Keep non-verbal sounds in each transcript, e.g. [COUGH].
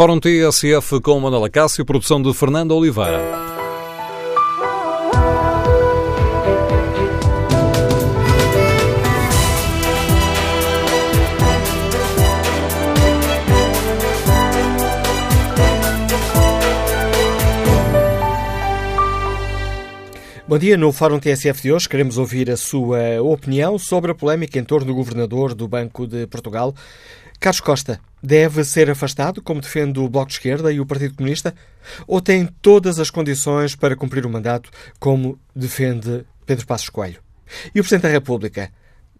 Fórum TSF com Manuela Cássio, produção de Fernando Oliveira. Bom dia, no Fórum TSF de hoje queremos ouvir a sua opinião sobre a polémica em torno do governador do Banco de Portugal, Carlos Costa deve ser afastado, como defende o Bloco de Esquerda e o Partido Comunista, ou tem todas as condições para cumprir o mandato, como defende Pedro Passos Coelho? E o Presidente da República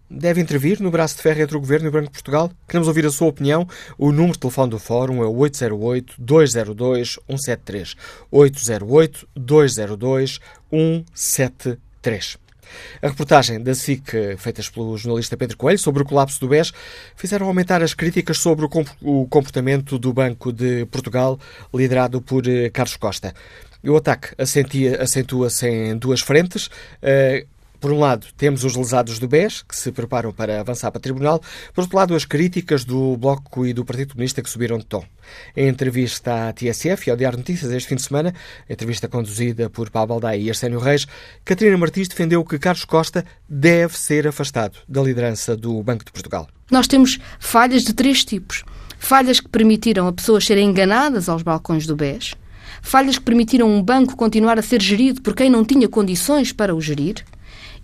deve intervir no braço de ferro entre o Governo e o Banco de Portugal? Queremos ouvir a sua opinião. O número de telefone do Fórum é o 808-202-173. 808-202-173. A reportagem da SIC, feita pelo jornalista Pedro Coelho, sobre o colapso do BES, fizeram aumentar as críticas sobre o comportamento do Banco de Portugal, liderado por eh, Carlos Costa. O ataque acentua-se em duas frentes. Por um lado, temos os lesados do BES, que se preparam para avançar para Tribunal. Por outro lado, as críticas do Bloco e do Partido Comunista que subiram de tom. Em entrevista à TSF e ao Diário Notícias este fim de semana, entrevista conduzida por Paulo Baldaia e Arsénio Reis, Catarina Martins defendeu que Carlos Costa deve ser afastado da liderança do Banco de Portugal. Nós temos falhas de três tipos. Falhas que permitiram a pessoas serem enganadas aos balcões do BES, falhas que permitiram um banco continuar a ser gerido por quem não tinha condições para o gerir,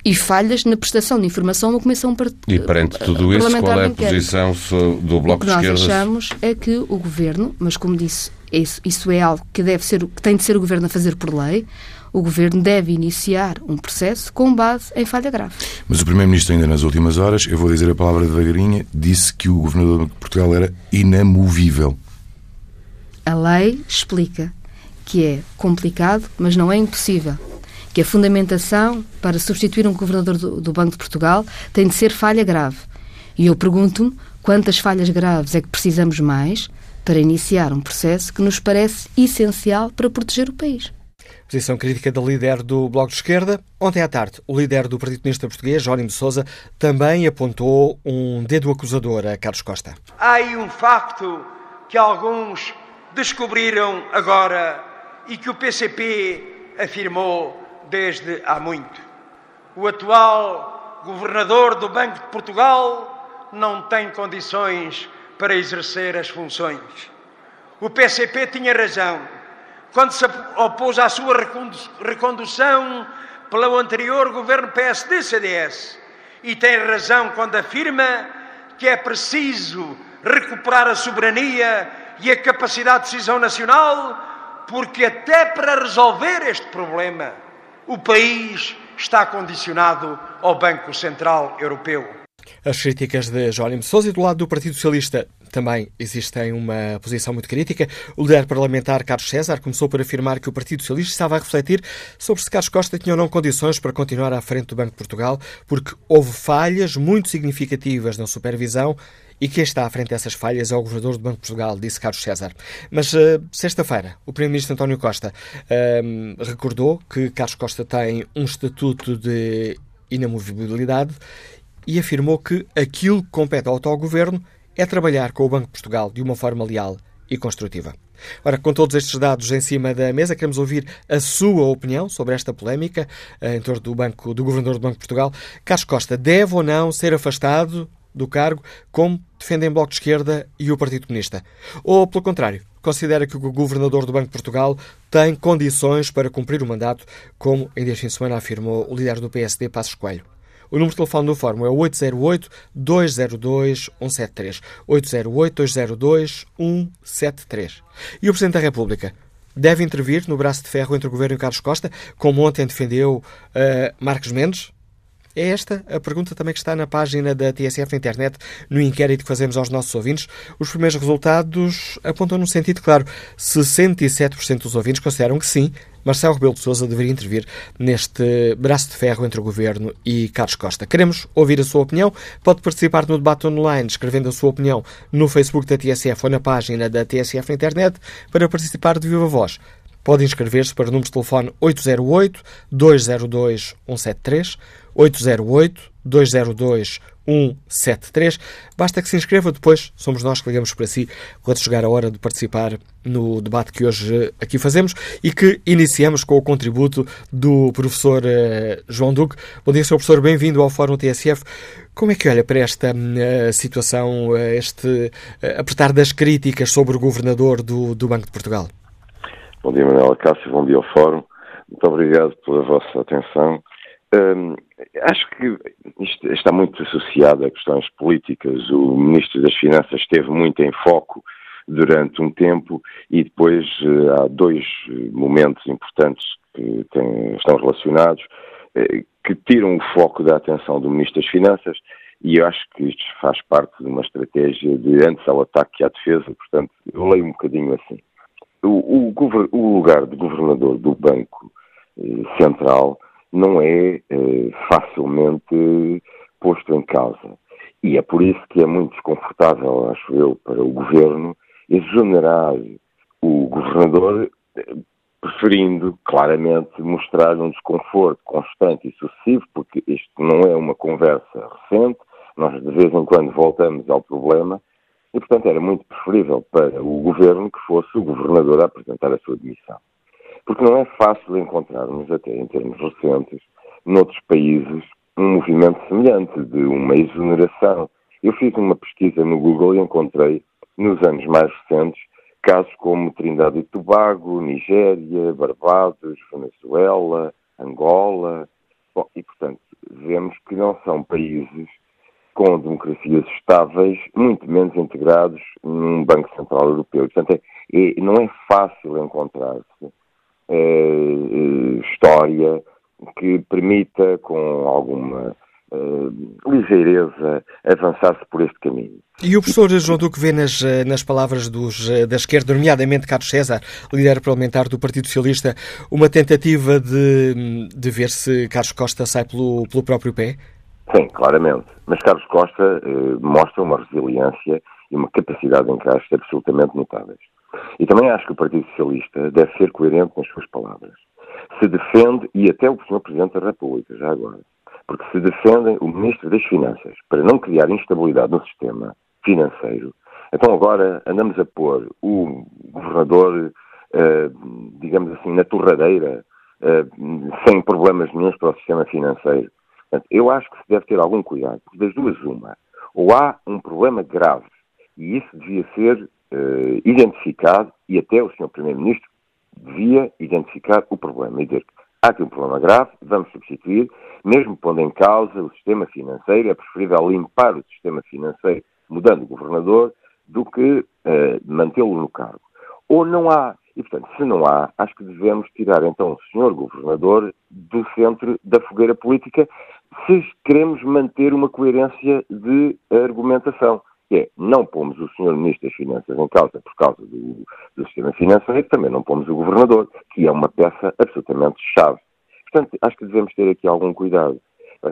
e falhas na prestação de informação no Comissão E perante tudo isso, qual é a posição do Bloco de Esquerda? O que nós achamos é que o Governo, mas como disse, isso, isso é algo que, deve ser, que tem de ser o Governo a fazer por lei, o Governo deve iniciar um processo com base em falha grave. Mas o Primeiro-Ministro, ainda nas últimas horas, eu vou dizer a palavra devagarinha, disse que o Governador de Portugal era inamovível. A lei explica que é complicado, mas não é impossível que a fundamentação para substituir um governador do, do Banco de Portugal tem de ser falha grave. E eu pergunto-me quantas falhas graves é que precisamos mais para iniciar um processo que nos parece essencial para proteger o país. Posição crítica da líder do Bloco de Esquerda. Ontem à tarde, o líder do Partido Comunista Português, Jónimo de Sousa, também apontou um dedo acusador a Carlos Costa. Há aí um facto que alguns descobriram agora e que o PCP afirmou desde há muito. O atual governador do Banco de Portugal não tem condições para exercer as funções. O PCP tinha razão quando se opôs à sua recondução pelo anterior governo PSD-CDS e tem razão quando afirma que é preciso recuperar a soberania e a capacidade de decisão nacional, porque até para resolver este problema o país está condicionado ao Banco Central Europeu. As críticas de Jónimo Sousa e do lado do Partido Socialista também existem uma posição muito crítica. O líder parlamentar Carlos César começou por afirmar que o Partido Socialista estava a refletir sobre se Carlos Costa tinha ou não condições para continuar à frente do Banco de Portugal, porque houve falhas muito significativas na supervisão e quem está à frente dessas falhas é o Governador do Banco de Portugal, disse Carlos César. Mas uh, sexta-feira, o Primeiro-Ministro António Costa uh, recordou que Carlos Costa tem um estatuto de inamovibilidade e afirmou que aquilo que compete ao atual governo é trabalhar com o Banco de Portugal de uma forma leal e construtiva. Ora, com todos estes dados em cima da mesa, queremos ouvir a sua opinião sobre esta polémica uh, em torno do, banco, do Governador do Banco de Portugal. Carlos Costa deve ou não ser afastado do cargo, como defendem Bloco de Esquerda e o Partido Comunista? Ou, pelo contrário, considera que o Governador do Banco de Portugal tem condições para cumprir o mandato, como em este fim de semana afirmou o líder do PSD, Passos Coelho? O número de telefone do Fórum é 808-202-173. 808-202-173. E o Presidente da República deve intervir no braço de ferro entre o Governo e Carlos Costa, como ontem defendeu uh, Marcos Mendes? É esta a pergunta também que está na página da TSF na internet, no inquérito que fazemos aos nossos ouvintes. Os primeiros resultados apontam num sentido claro. 67% dos ouvintes consideram que sim, Marcelo Rebelo de Sousa deveria intervir neste braço de ferro entre o Governo e Carlos Costa. Queremos ouvir a sua opinião. Pode participar no debate online escrevendo a sua opinião no Facebook da TSF ou na página da TSF na internet. Para participar de viva voz, pode inscrever-se para o número de telefone 808-202-173, 808-202-173. 173. Basta que se inscreva, depois somos nós que ligamos para si quando chegar a hora de participar no debate que hoje aqui fazemos e que iniciamos com o contributo do professor uh, João Duque. Bom dia, Sr. Professor, bem-vindo ao Fórum TSF. Como é que olha para esta uh, situação, uh, este apertar das críticas sobre o governador do, do Banco de Portugal? Bom dia, Manuela Cássio, bom dia ao Fórum. Muito obrigado pela vossa atenção. Hum, acho que isto está muito associado a questões políticas. O Ministro das Finanças esteve muito em foco durante um tempo e depois uh, há dois momentos importantes que têm, estão relacionados uh, que tiram o foco da atenção do Ministro das Finanças e eu acho que isto faz parte de uma estratégia de antes ao ataque que à defesa, portanto, eu leio um bocadinho assim. O, o, o lugar de governador do Banco uh, Central não é eh, facilmente posto em causa. E é por isso que é muito desconfortável, acho eu, para o governo exonerar o governador, eh, preferindo claramente mostrar um desconforto constante e sucessivo, porque isto não é uma conversa recente, nós de vez em quando voltamos ao problema, e portanto era muito preferível para o governo que fosse o governador a apresentar a sua demissão. Porque não é fácil encontrarmos, até em termos recentes, noutros países, um movimento semelhante de uma exoneração. Eu fiz uma pesquisa no Google e encontrei, nos anos mais recentes, casos como Trindade e Tobago, Nigéria, Barbados, Venezuela, Angola. Bom, e, portanto, vemos que não são países com democracias estáveis, muito menos integrados num Banco Central Europeu. Portanto, é, é, não é fácil encontrar-se história que permita, com alguma uh, ligeireza, avançar-se por este caminho. E o professor João Duque vê nas, nas palavras dos, da esquerda, nomeadamente Carlos César, líder parlamentar do Partido Socialista, uma tentativa de, de ver se Carlos Costa sai pelo, pelo próprio pé? Sim, claramente. Mas Carlos Costa eh, mostra uma resiliência e uma capacidade de encaixe absolutamente notáveis. E também acho que o Partido Socialista deve ser coerente nas suas palavras. Se defende, e até o Sr. Presidente da República, já agora, porque se defendem o Ministro das Finanças para não criar instabilidade no sistema financeiro, então agora andamos a pôr o governador, eh, digamos assim, na torradeira, eh, sem problemas nenhums para o sistema financeiro. Portanto, eu acho que se deve ter algum cuidado, porque das duas uma, ou há um problema grave, e isso devia ser uh, identificado e até o Sr. Primeiro-Ministro devia identificar o problema e dizer que há aqui um problema grave, vamos substituir, mesmo pondo em causa o sistema financeiro, é preferível limpar o sistema financeiro mudando o governador do que uh, mantê-lo no cargo. Ou não há, e portanto, se não há, acho que devemos tirar então o senhor governador do centro da fogueira política se queremos manter uma coerência de argumentação que é não pomos o Sr. Ministro das Finanças em causa por causa do, do sistema financeiro, também não pomos o Governador, que é uma peça absolutamente chave. Portanto, acho que devemos ter aqui algum cuidado.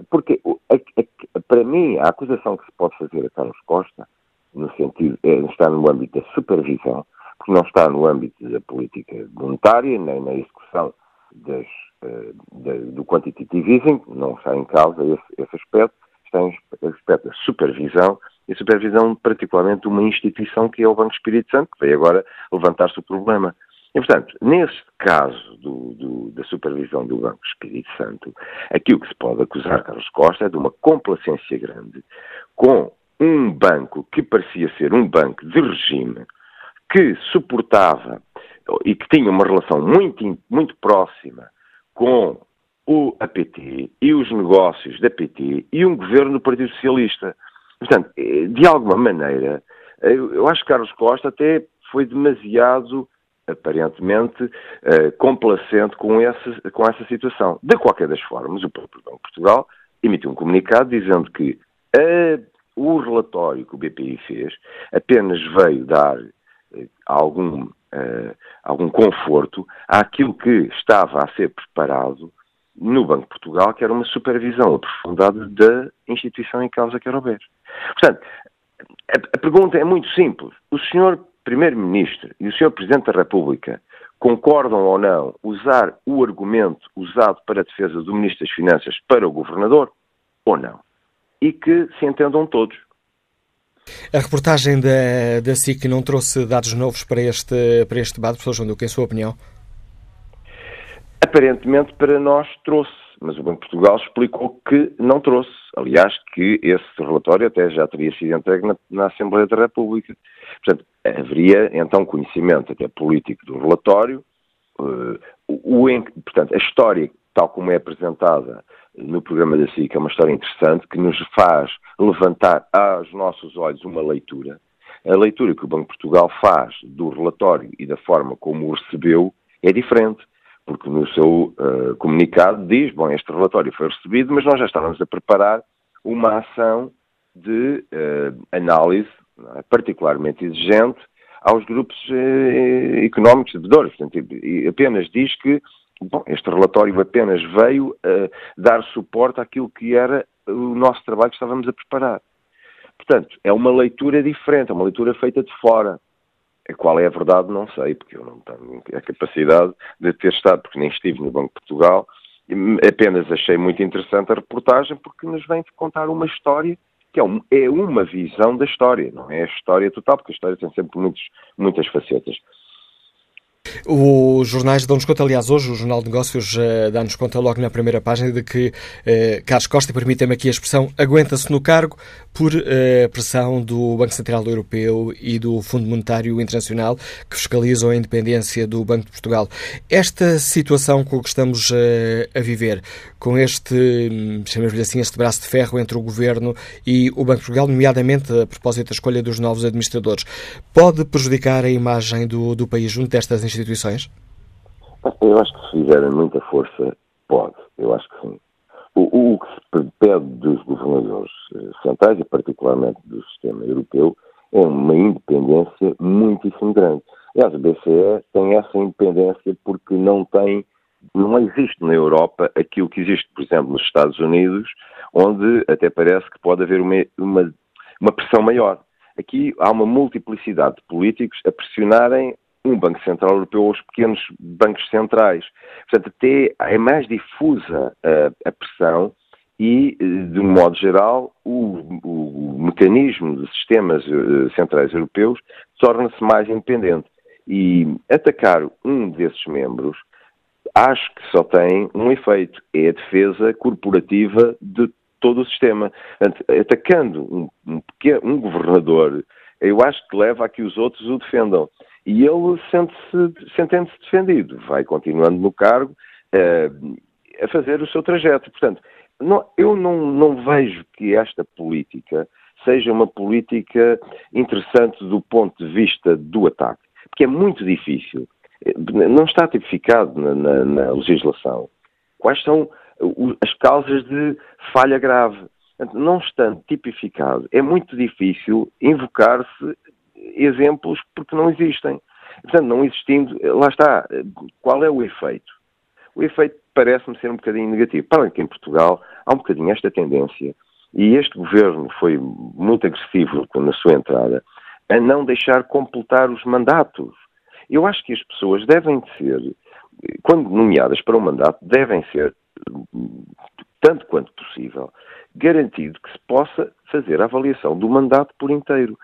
Porque, a, a, para mim, a acusação que se pode fazer a Carlos Costa, no sentido, é, está no âmbito da supervisão, porque não está no âmbito da política monetária, nem na execução das, uh, do quantitative easing, não está em causa esse, esse aspecto, está em aspecto da supervisão e supervisão particularmente uma instituição que é o Banco Espírito Santo, que veio agora levantar-se o problema. E, portanto, nesse caso do, do, da supervisão do Banco Espírito Santo, aquilo que se pode acusar Carlos Costa é de uma complacência grande com um banco que parecia ser um banco de regime, que suportava e que tinha uma relação muito, muito próxima com o APT e os negócios da PT e um governo do Partido Socialista. Portanto, eh, de alguma maneira, eh, eu acho que Carlos Costa até foi demasiado, aparentemente, eh, complacente com essa, com essa situação. De qualquer das formas, o próprio Banco de Portugal emitiu um comunicado dizendo que a, o relatório que o BPI fez apenas veio dar algum, algum conforto àquilo que estava a ser preparado no Banco de Portugal, era uma supervisão aprofundada da instituição em causa que era o BES. Portanto, a, a pergunta é muito simples. O senhor Primeiro-Ministro e o senhor Presidente da República concordam ou não usar o argumento usado para a defesa do Ministro das Finanças para o Governador ou não. E que se entendam todos. A reportagem da, da SIC não trouxe dados novos para este, para este debate, professor João Duque, em sua opinião? Aparentemente para nós trouxe, mas o Banco de Portugal explicou que não trouxe. Aliás, que esse relatório até já teria sido entregue na, na Assembleia da República. Portanto, haveria então conhecimento até político do relatório. Uh, o, portanto, a história, tal como é apresentada no programa da SIC, é uma história interessante que nos faz levantar aos nossos olhos uma leitura. A leitura que o Banco de Portugal faz do relatório e da forma como o recebeu é diferente porque no seu uh, comunicado diz, bom, este relatório foi recebido, mas nós já estávamos a preparar uma ação de uh, análise é, particularmente exigente aos grupos uh, económicos devedores. Portanto, e apenas diz que bom, este relatório apenas veio dar suporte àquilo que era o nosso trabalho que estávamos a preparar. Portanto, é uma leitura diferente, é uma leitura feita de fora. Qual é a verdade, não sei, porque eu não tenho a capacidade de ter estado, porque nem estive no Banco de Portugal. Apenas achei muito interessante a reportagem porque nos vem contar uma história que é, é uma visão da história, não é a história total, porque a história tem sempre muitos, muitas facetas. Os jornais dão-nos conta, aliás, hoje o Jornal de Negócios uh, dá-nos conta logo na primeira página de que uh, Carlos Costa, permitem-me aqui a expressão, aguenta-se no cargo por uh, pressão do Banco Central Europeu e do Fundo Monetário Internacional, que fiscalizam a independência do Banco de Portugal. Esta situação com que estamos a viver, com este, hum, chamemos-lhe assim, este braço de ferro entre o Governo e o Banco de Portugal, nomeadamente a propósito da escolha dos novos administradores, pode prejudicar a imagem do, do país junto destas instituições? Instituições? Eu acho que se fizerem muita força, pode. Eu acho que sim. O, o que se pede dos governadores eh, centrais, e particularmente do sistema europeu, é uma independência muitíssimo grande. Aliás, o BCE tem essa independência porque não tem, não existe na Europa aquilo que existe, por exemplo, nos Estados Unidos, onde até parece que pode haver uma, uma, uma pressão maior. Aqui há uma multiplicidade de políticos a pressionarem um Banco Central Europeu aos pequenos bancos centrais. Portanto, até é mais difusa a, a pressão e, de um modo geral, o, o, mecanismo de sistemas uh, centrais europeus torna-se mais independente. E atacar um desses membros acho que só tem um efeito, é a defesa corporativa de todo o sistema. Atacando um, um, pequeno, um governador, eu acho que leva a que os outros o defendam. E ele sente-se sentendo-se defendido, vai continuando no cargo uh, a fazer o seu trajeto. Portanto, não, eu não, não vejo que esta política seja uma política interessante do ponto de vista do ataque, porque é muito difícil, não está tipificado na, na, na legislação quais são as causas de falha grave. Não estando tipificado, é muito difícil invocar-se exemplos porque não existem. Portanto, não existindo, lá está, qual é o efeito? O efeito parece-me ser um bocadinho negativo. Para que em Portugal há um bocadinho esta tendência, e este governo foi muito agressivo na sua entrada, a não deixar completar os mandatos. Eu acho que as pessoas devem ser, quando nomeadas para um mandato, devem ser, tanto quanto possível, garantido que se possa fazer a avaliação do mandato por inteiro.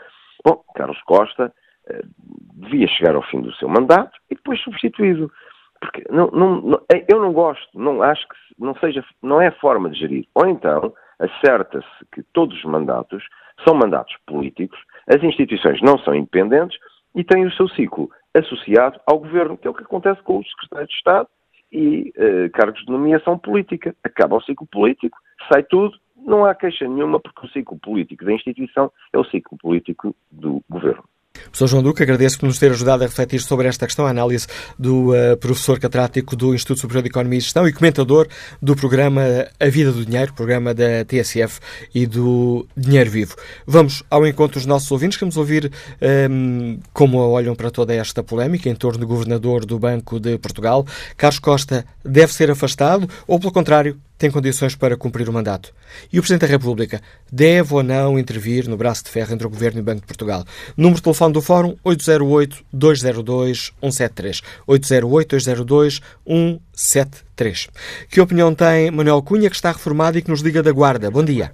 Bom, Carlos Costa uh, devia chegar ao fim do seu mandato e depois substituído. Porque não, não, não, eh, eu não gosto, não acho que não seja, não é forma de gerir. Ou então acerta-se que todos os mandatos são mandatos políticos, as instituições não são independentes e têm o seu ciclo associado ao governo, que é o que acontece com os secretários de Estado e uh, cargos de nomeação política. Acaba o ciclo político, sai tudo, não há queixa nenhuma, porque o ciclo político da instituição é o ciclo político do governo. Professor João Duque, agradeço por nos ter ajudado a refletir sobre esta questão, a análise do uh, professor catedrático do Instituto Superior de Economia e Gestão e comentador do programa A Vida do Dinheiro, programa da TSF e do Dinheiro Vivo. Vamos ao encontro dos nossos ouvintes, queremos ouvir um, ehm, como olham para toda esta polémica em torno do governador do Banco de Portugal. Carlos Costa deve ser afastado ou, pelo contrário, tem condições para cumprir o mandato? E o Presidente da República deve ou não intervir no braço de ferro entre o Governo e o Banco de Portugal? Número de telefone do Fórum 808-202-173. 808-202-173. Que opinião tem Manuel Cunha, que está reformado e que nos liga da Guarda? Bom dia.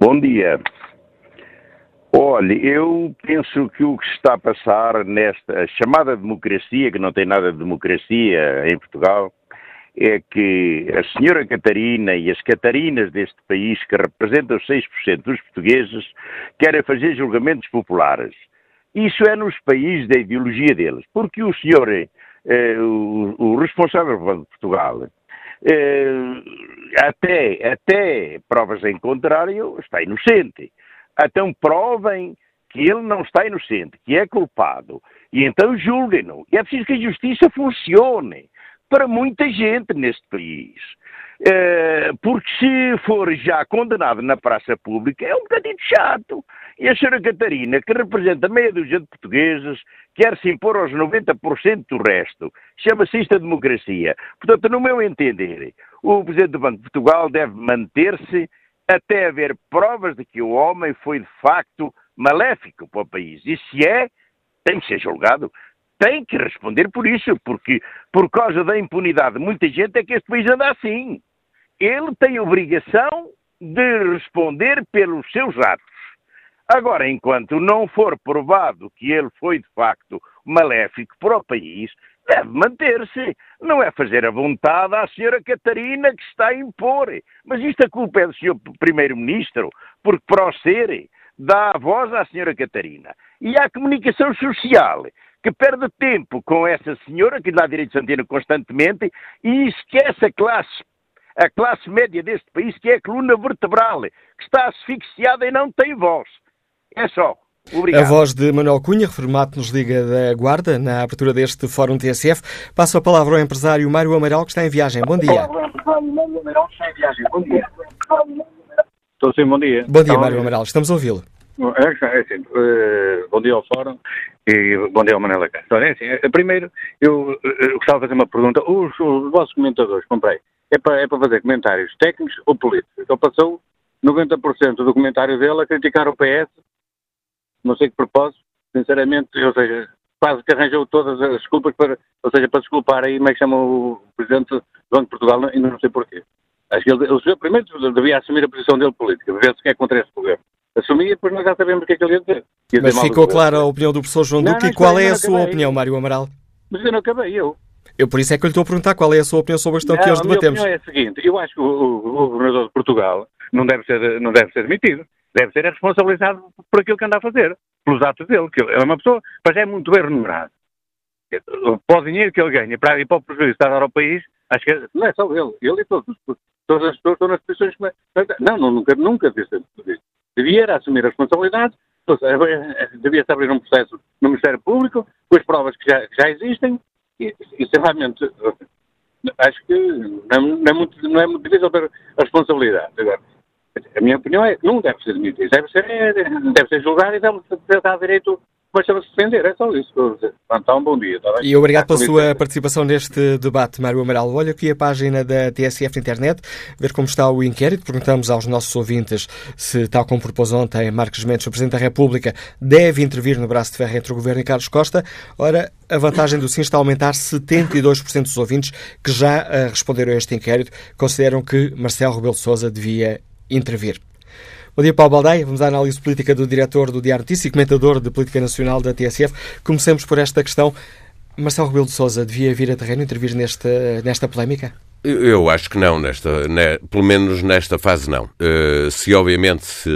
Bom dia. Olha, eu penso que o que está a passar nesta chamada democracia, que não tem nada de democracia em Portugal, é que a senhora Catarina e as Catarinas deste país, que representam 6% dos portugueses, querem fazer julgamentos populares. Isso é nos países da ideologia deles, porque o senhor, eh, o, o, responsável do Banco de Portugal, eh, até, até provas em contrário, está inocente. Então provem que ele não está inocente, que é culpado, e então julguem-no. É preciso que a justiça funcione para muita gente neste país. Uh, porque se for já condenado na praça pública é um bocadinho chato. E a senhora Catarina, que representa meia dúzia de portugueses, quer se impor aos 90% do resto. Chama-se isto a democracia. Portanto, no meu entender, o Presidente do Banco de Portugal deve manter-se até haver provas de que o homem foi de facto maléfico para o país. E se é, tem que ser julgado. Tem que responder por isso, porque por causa da impunidade de muita gente é que este país anda assim. Ele tem obrigação de responder pelos seus atos. Agora, enquanto não for provado que ele foi de facto maléfico para o país, deve manter-se. Não é fazer a vontade à senhora Catarina que está a impor. Mas isto a culpa é do senhor Primeiro-Ministro, porque para o ser dá a voz à senhora Catarina. E há comunicação social, que perde tempo com essa senhora, que dá direito de antena constantemente, e esquece a classe, a classe média deste país, que é a coluna vertebral, que está asfixiada e não tem voz. É só. Obrigado. A voz de Manuel Cunha, reformado nos Liga da Guarda, na abertura deste Fórum TSF. Passo a palavra ao empresário Mário Amaral, que está em viagem. Bom dia. Estou sim, bom dia. Bom dia, Mário Amaral. Estamos a ouvi-lo. É, é assim, bom dia ao Fórum e bom dia ao Manela Castro. É assim, eh, primeiro, eu, eh, gostava de fazer uma pergunta. Os, os vossos comentadores, comprei, é para, é para fazer comentários técnicos ou políticos? Então passou 90% do comentário dele a criticar o PS não sei que propósito, sinceramente, ou seja, quase que arranjou todas as desculpas para, ou seja, para desculpar aí, como é que chama o Presidente do Banco de Portugal, ainda não sei porquê. Acho que ele, primeiro devia assumir a posição dele política, ver se quer contra esse governo. Assumia, depois nós já sabemos o que é que ele ia dizer. Ia Mas ficou clara a opinião do professor João Duque e qual é a sua opinião, Mário Amaral? Mas eu não acabei, eu. Eu por isso é que eu lhe estou a perguntar qual é a sua opinião sobre a questão não, que hoje debatemos. A minha opinião é a seguinte, eu acho que o, o, o governador de Portugal não deve ser, não deve ser demitido deve ser responsabilizado por aquilo que anda a fazer, pelos atos dele, que ele é uma pessoa, mas é muito bem remunerado. Para o dinheiro que ele ganha para, e para o prejuízo que está a dar ao país, acho que não é só ele, ele e todos, todas as pessoas estão nas posições que... Não, não nunca, nunca disse isso. Devia assumir a responsabilidade, devia-se abrir um processo no Ministério Público, com as provas que já, que já existem, e, e sinceramente, acho que não não é, muito, não é muito difícil ter a responsabilidade. Agora, a minha opinião é que não deve ser demitido, deve ser, deve ser julgado e deve ter dado direito mas se defender, é só isso. Então, um bom dia. Tá e obrigado pela sua participação neste debate, Mário Amaral. Olha aqui a página da TSF Internet, ver como está o inquérito. Perguntamos aos nossos ouvintes se, tal como propôs ontem Marcos Mendes, o Presidente da República, deve intervir no braço de ferro entre o Governo e Carlos Costa. Ora, a vantagem do sim está a aumentar 72% dos ouvintes que já uh, responderam a este inquérito consideram que Marcelo Rebelo de Sousa devia intervir. Bom dia, Paulo Baldaia. Vamos à análise política do diretor do Diário Notícia e comentador de política nacional da TSF. Comecemos por esta questão. Marcelo Rebelo de Sousa devia vir a terreno intervir nesta, nesta polémica? Eu acho que não, nesta, ne, pelo menos nesta fase não. Uh, se obviamente se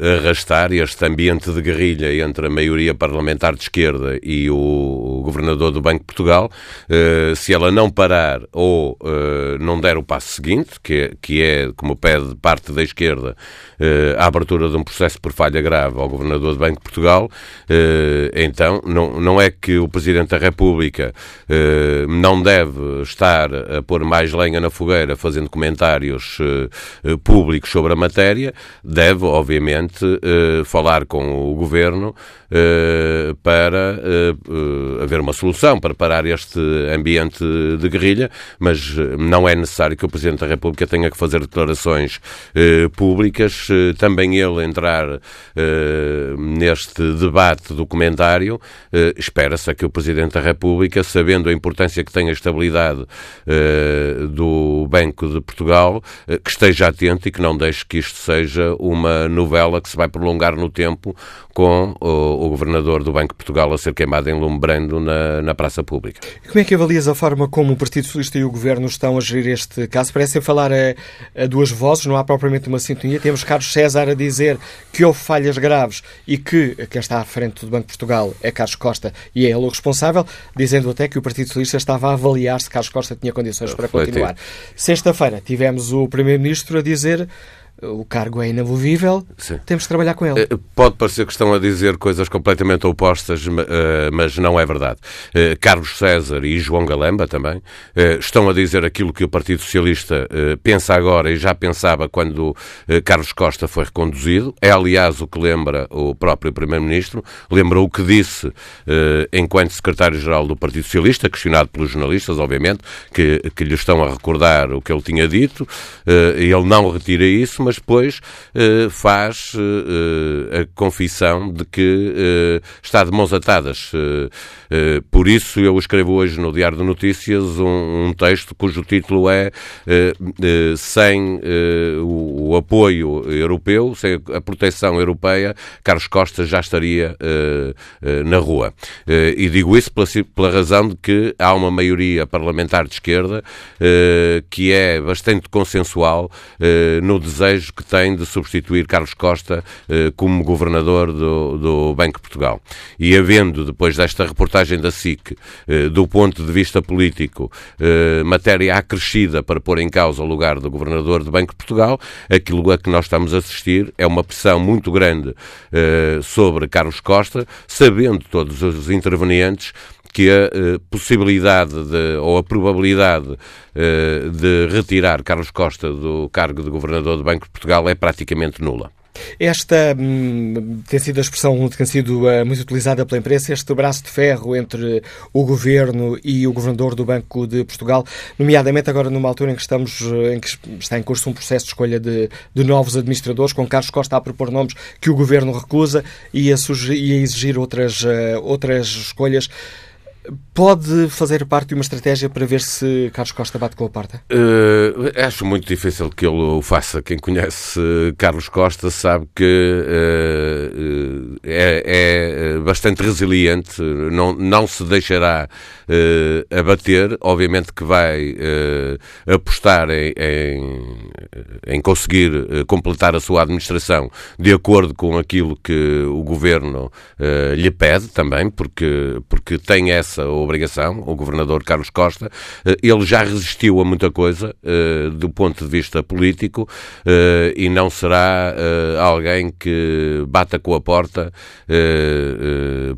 arrastar este ambiente de guerrilha entre a maioria parlamentar de esquerda e o, governador do Banco de Portugal, uh, se ela não parar ou uh, não der o passo seguinte, que que é como pede parte da esquerda, a abertura de um processo por falha grave ao governador do Banco de Portugal, então não, não é que o Presidente da República não deve estar a pôr mais mais lenha na fogueira, fazendo comentários públicos sobre a matéria, deve, obviamente, falar com o Governo para haver uma solução para parar este ambiente de guerrilha, mas não é necessário que o Presidente da República tenha que fazer declarações públicas, também ele entrar neste debate documentário, espera-se que o Presidente da República, sabendo a importância que tem a estabilidade do Banco de Portugal, uh, que esteja atento e que não deixe que isto seja uma novela que se vai prolongar no tempo com o, o Governador do Banco de Portugal a ser queimado em lumbrando na, na praça pública. Como é que avalias a forma como o Partido Socialista e o Governo estão a gerir este caso? Parecem falar a, a duas vozes, não há propriamente uma sintonia. Temos Carlos César a dizer que houve falhas graves e que quem está à frente do Banco de Portugal é Carlos Costa e é ele o responsável, dizendo até que o Partido Socialista estava a avaliar se Carlos Costa tinha condições para Sexta-feira tivemos o Primeiro-Ministro a dizer o cargo é inamovível, Sim. temos de trabalhar com ele. Eh, pode parecer que estão a dizer coisas completamente opostas, eh, mas não é verdade. Eh, Carlos César e João Galamba também estão a dizer aquilo que o Partido Socialista pensa agora e já pensava quando Carlos Costa foi reconduzido. É, aliás, o que lembra o próprio Primeiro-Ministro, lembra o que disse enquanto Secretário-Geral do Partido Socialista, questionado pelos jornalistas, obviamente, que, que lhe estão a recordar o que ele tinha dito. Ele não retira isso, mas mas depois uh, faz uh, a confissão de que uh, está de mãos atadas. por isso eu escrevo hoje no Diário de Notícias um, um texto cujo título é Sem o, o, apoio europeu, sem a proteção europeia, Carlos Costa já estaria na rua. e digo isso pela, pela, razão de que há uma maioria parlamentar de esquerda que é bastante consensual no desejo desejo que tem de substituir Carlos Costa eh, como governador do, do Banco de Portugal. E havendo, depois desta reportagem da SIC, eh, do ponto de vista político, eh, matéria acrescida para pôr em causa o lugar do governador do Banco de Portugal, aquilo a que nós estamos a assistir é uma pressão muito grande eh, sobre Carlos Costa, sabendo todos os intervenientes que a uh, possibilidade de, ou a probabilidade uh, de retirar Carlos Costa do cargo de governador do Banco de Portugal é praticamente nula. Esta hum, tem sido a expressão que tem sido uh, muito utilizada pela imprensa, este braço de ferro entre o governo e o governador do Banco de Portugal, nomeadamente agora numa altura em que estamos em que está em curso um processo de escolha de, de novos administradores, com Carlos Costa a propor nomes que o governo recusa e a, e a exigir outras, outras escolhas. Pode fazer parte de uma estratégia para ver se Carlos Costa bate com a porta? Uh, acho muito difícil que ele o faça. Quem conhece Carlos Costa sabe que uh, é, é, bastante resiliente, não, não se deixará uh, abater. Obviamente que vai apostar em, em, em conseguir completar a sua administração de acordo com aquilo que o governo lhe pede também, porque, porque tem essa essa obrigação, o governador Carlos Costa. Eh, ele já resistiu a muita coisa eh, do ponto de vista político eh, e não será alguém que bata com a porta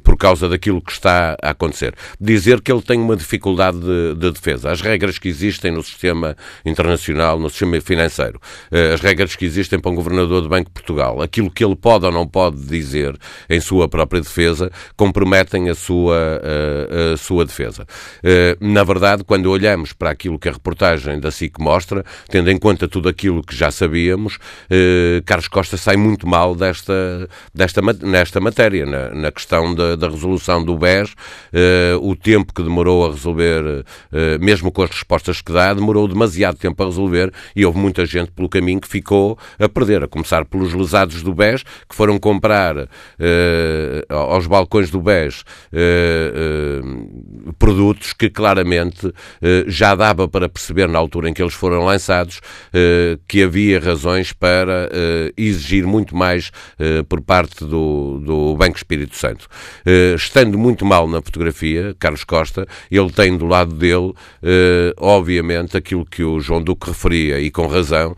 por causa daquilo que está a acontecer. Dizer que ele tem uma dificuldade de, de defesa. As regras que existem no sistema internacional, no sistema financeiro, as regras que existem para um governador do Banco de Portugal, aquilo que ele pode ou não pode dizer em sua própria defesa, comprometem a sua, sua defesa. Eh, na verdade, quando olhamos para aquilo que a reportagem da SIC mostra, tendo em conta tudo aquilo que já sabíamos, eh, Carlos Costa sai muito mal desta, desta, nesta matéria, na, na questão da, da, resolução do BES, eh, o tempo que demorou a resolver, mesmo com as respostas que dá, demorou demasiado tempo a resolver e houve muita gente pelo caminho que ficou a perder, a começar pelos lesados do BES, que foram comprar aos balcões do BES produtos que claramente eh, já dava para perceber na altura em que eles foram lançados eh, que havia razões para eh, exigir muito mais por parte do, do Banco Espírito Santo. Estando muito mal na fotografia, Carlos Costa, ele tem do lado dele, obviamente, aquilo que o João Duque referia, e com razão,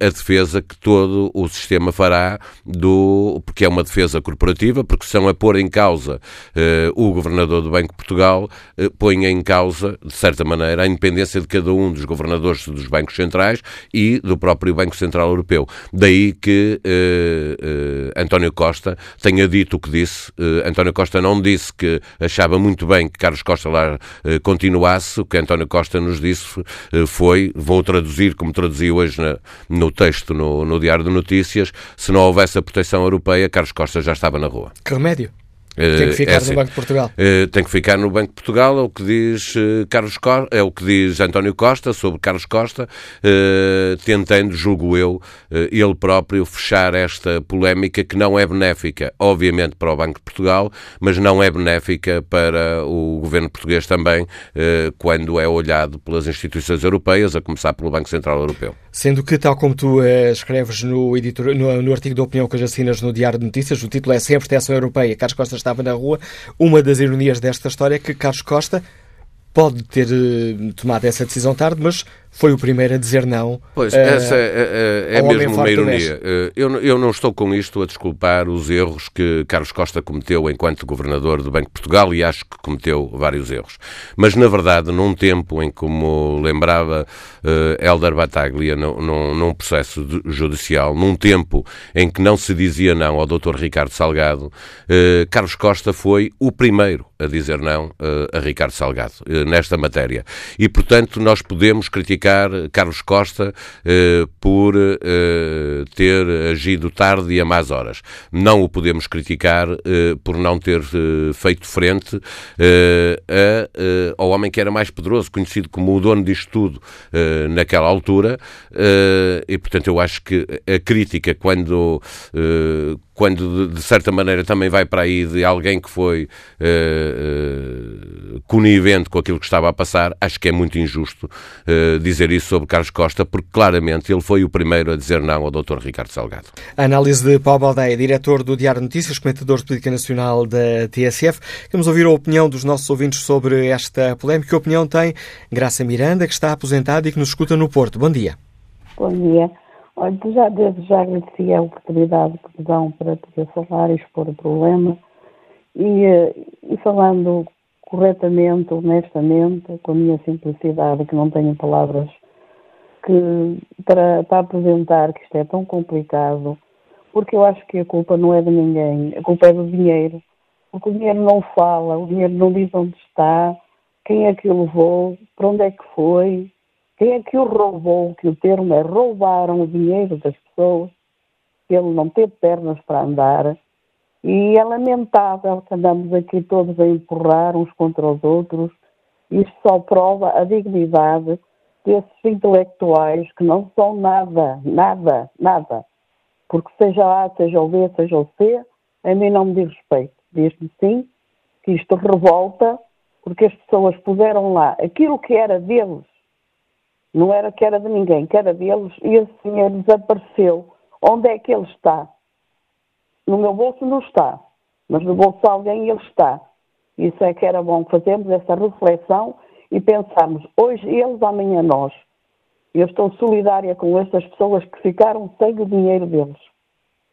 a defesa que todo o sistema fará do. porque é uma defesa corporativa, porque são a pôr em causa o governador do Banco Portugal eh, põe em causa, de certa maneira, a independência de cada um dos governadores dos bancos centrais e do próprio Banco Central Europeu. Daí que eh, eh, António Costa tenha dito o que disse. Eh, António Costa não disse que achava muito bem que Carlos Costa lá continuasse. O que António Costa nos disse foi, vou traduzir como traduzi hoje na, no texto no, no Diário de Notícias, se não houvesse a proteção europeia, Carlos Costa já estava na rua. Que remédio? Tem que ficar é assim, no Banco de Portugal. Uh, tem que ficar no Banco de Portugal, é o que diz uh, Carlos Costa, é o que diz António Costa sobre Carlos Costa, tentando, julgo eu, ele próprio fechar esta polémica que não é benéfica, obviamente, para o Banco de Portugal, mas não é benéfica para o governo português também, quando é olhado pelas instituições europeias, a começar pelo Banco Central Europeu. Sendo que, tal como tu escreves no, editor, no, no artigo de opinião que hoje assinas no Diário de Notícias, o título é Sem a Proteção Europeia, Carlos Costa estava na rua. Uma das ironias desta história é que Carlos Costa pode ter uh, tomado essa decisão tarde, mas foi o primeiro a dizer não. Pois, uh, essa é, é, é mesmo uma ironia. Uh, eu, eu não estou com isto a desculpar os erros que Carlos Costa cometeu enquanto governador do Banco de Portugal e acho que cometeu vários erros. Mas, na verdade, num tempo em, como lembrava uh, Helder Bataglia, num, num, num processo judicial, num tempo em que não se dizia não ao Dr. Ricardo Salgado, Carlos Costa foi o primeiro a dizer não a Ricardo Salgado nesta matéria. E, portanto, nós podemos criticar criticar Carlos Costa eh, por eh, ter agido tarde e a más horas. Não o podemos criticar eh, por não ter eh, feito frente eh, a, eh, ao homem que era mais poderoso, conhecido como o dono disto tudo naquela altura. e, portanto, eu acho que a crítica, quando quando de, certa maneira também vai para aí de alguém que foi uh, uh, conivente com aquilo que estava a passar, acho que é muito injusto uh, dizer isso sobre Carlos Costa, porque claramente ele foi o primeiro a dizer não ao Dr. Ricardo Salgado. A análise de Paulo Baldeia, diretor do Diário Notícias, comentador de política nacional da TSF. Vamos ouvir a opinião dos nossos ouvintes sobre esta polémica. Que opinião tem Graça Miranda, que está aposentada e que nos escuta no Porto? Bom dia. Bom dia. Olha, já desde já agradeci a oportunidade que me dão para poder falar e expor o problema e, eh, e falando corretamente, honestamente, com a minha simplicidade, que não tenho palavras que, para, para apresentar que isto é tão complicado, porque eu acho que a culpa não é de ninguém, a culpa é do dinheiro. Porque o dinheiro não fala, o dinheiro não diz onde está, quem é que o levou, para onde é que foi, é que o roubou, que o termo é roubaram o dinheiro das pessoas, ele não teve pernas para andar, e é lamentável que andamos aqui todos a empurrar uns contra os outros. Isto só prova a dignidade desses intelectuais que não são nada, nada, nada. Porque seja A, seja o B, seja o C, a mim não me diz respeito. Diz-me sim que isto revolta, porque as pessoas puseram lá aquilo que era deles, não era que era de ninguém, que era deles, e esse dinheiro desapareceu. Onde é que ele está? No meu bolso não está, mas no bolso de alguém ele está. Isso é que era bom fazermos essa reflexão e pensarmos, hoje eles, amanhã nós. Eu estou solidária com estas pessoas que ficaram sem o dinheiro deles.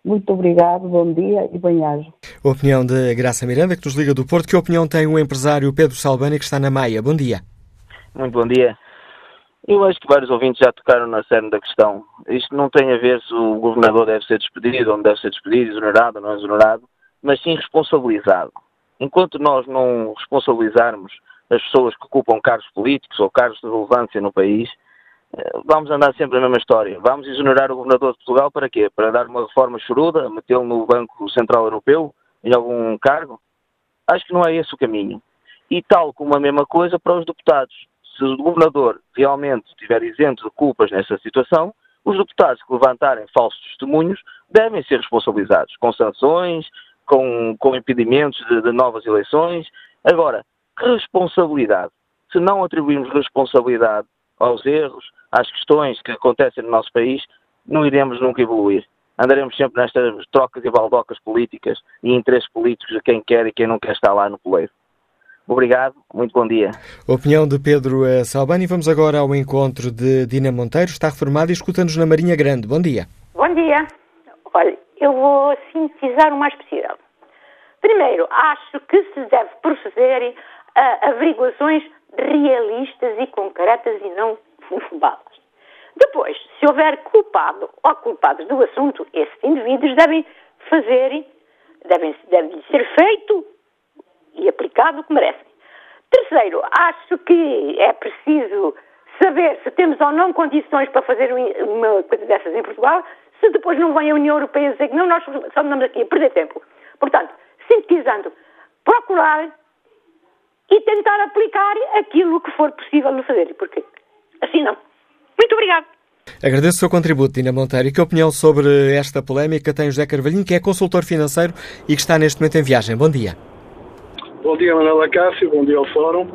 Muito obrigado, bom dia e bem-aja. Opinião de Graça Miranda, que nos liga do Porto. Que opinião tem o empresário Pedro Salbani, que está na Maia? Bom dia. Muito bom dia. Eu acho que vários ouvintes já tocaram na cerne da questão. Isto não tem a ver se o governador deve ser despedido ou não deve ser despedido, exonerado ou não exonerado, mas sim responsabilizado. Enquanto nós não responsabilizarmos as pessoas que ocupam cargos políticos ou cargos de relevância no país, eh, vamos andar sempre a mesma história. Vamos exonerar o governador de Portugal para quê? Para dar uma reforma choruda, metê-lo no Banco Central Europeu, em algum cargo? Acho que não é esse o caminho. E tal como a mesma coisa para os deputados se o governador realmente estiver isento de culpas nessa situação, os deputados que levantarem falsos testemunhos devem ser responsabilizados, com sanções, com, com impedimentos de, de novas eleições. Agora, responsabilidade. Se não atribuirmos responsabilidade aos erros, às questões que acontecem no nosso país, não iremos nunca evoluir. Andaremos sempre nestas trocas e baldocas políticas e interesses políticos de quem quer e quem não quer estar lá no poleiro. Obrigado, muito bom dia. Opinião de Pedro eh, Salbani. Vamos agora ao encontro de Dina Monteiro, está reformada e escuta-nos na Marinha Grande. Bom dia. Bom dia. Olha, eu vou sintetizar o mais possível. Primeiro, acho que se deve proceder averiguações realistas e concretas e não fubadas. Depois, se houver culpado ou culpados do assunto, esses indivíduos devem fazer, devem, deve ser feito e aplicado o que merecem. Terceiro, acho que é preciso saber se temos ou não condições para fazer uma coisa dessas em Portugal, se depois não vem a União Europeia dizer que não, nós só andamos aqui a perder tempo. Portanto, sintetizando, procurar e tentar aplicar aquilo que for possível de fazer, porque assim não. Muito obrigado. Agradeço o seu contributo, Dina Monteiro. E que opinião sobre esta polémica tem José Carvalhinho, que é consultor financeiro e que está neste momento em viagem? Bom dia. Bom dia, Manuela Cássio. Bom dia ao Fórum.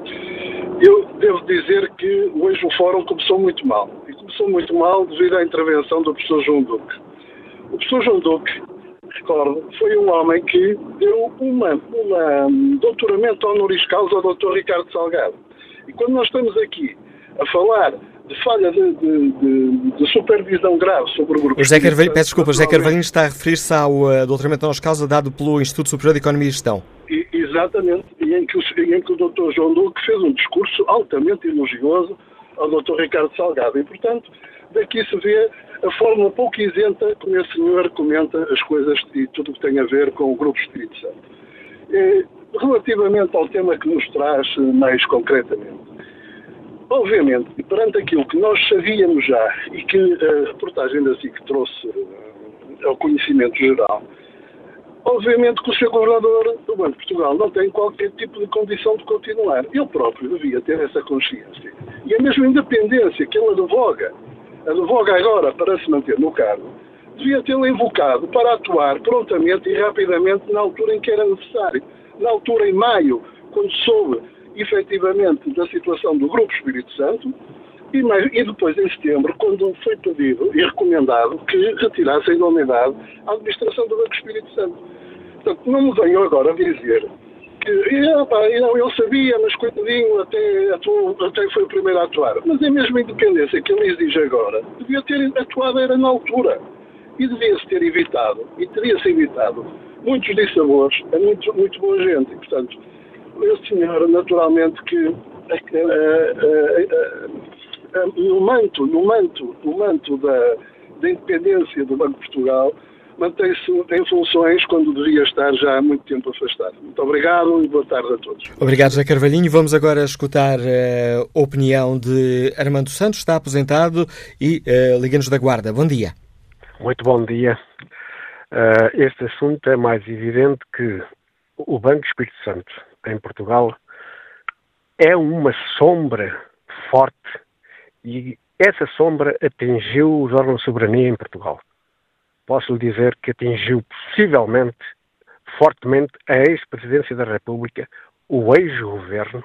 Eu devo dizer que hoje o Fórum começou muito mal. E começou muito mal devido à intervenção do professor João Duque. O professor João Duque, recordo, foi um homem que deu uma, uma um doutoramento honoris causa ao doutor Ricardo Salgado. E quando nós estamos aqui a falar de falha de, de, de, de, supervisão grave sobre o grupo. José Carvalho, peço desculpa, José Carvalho está a referir-se ao uh, doutoramento honoris causa dado pelo Instituto Superior de Economia e Gestão. Exatamente, e em que, em que o Dr. João Duque fez um discurso altamente elogioso ao Dr. Ricardo Salgado. E, portanto, daqui se vê a forma pouco isenta como esse senhor comenta as coisas e tudo o que tem a ver com o Grupo Espírito Santo. E, relativamente ao tema que nos traz mais concretamente, Obviamente, perante aquilo que nós sabíamos já e que a reportagem da SIC trouxe ao conhecimento geral, obviamente que o Sr. Governador do Banco de Portugal não tem qualquer tipo de condição de continuar. Ele próprio devia ter essa consciência. E a mesma independência que ele advoga, advoga agora para se manter no cargo, devia tê-lo invocado para atuar prontamente e rapidamente na altura em que era necessário. Na altura, em maio, quando soube efetivamente da situação do Grupo Espírito Santo e, mais, e, depois em setembro, quando foi pedido e recomendado que retirasse a idoneidade à administração do Banco Espírito Santo. Portanto, não me venham agora a dizer que opa, ele sabia, mas coitadinho, até, atuou, até foi o primeiro a atuar. Mas a mesma independência que ele exige agora, devia ter atuado era na altura. E devia-se ter evitado, e teria-se evitado, muitos dissabores a muito, muito boa gente. E, portanto, esse senhor, naturalmente, que uh, uh, uh, no manto, no manto, no manto da, da independência do Banco de Portugal, mantém-se em funções quando devia estar já há muito tempo afastado. Muito obrigado e boa tarde a todos. Obrigado, José Carvalhinho. Vamos agora escutar a opinião de Armando Santos, está aposentado e uh, Liga-nos da Guarda. Bom dia. Muito bom dia. Uh, este assunto é mais evidente que o Banco Espírito Santo em Portugal é uma sombra forte e essa sombra atingiu os órgãos de soberania em Portugal. Posso lhe dizer que atingiu possivelmente, fortemente, a ex-presidência da República, o ex-governo,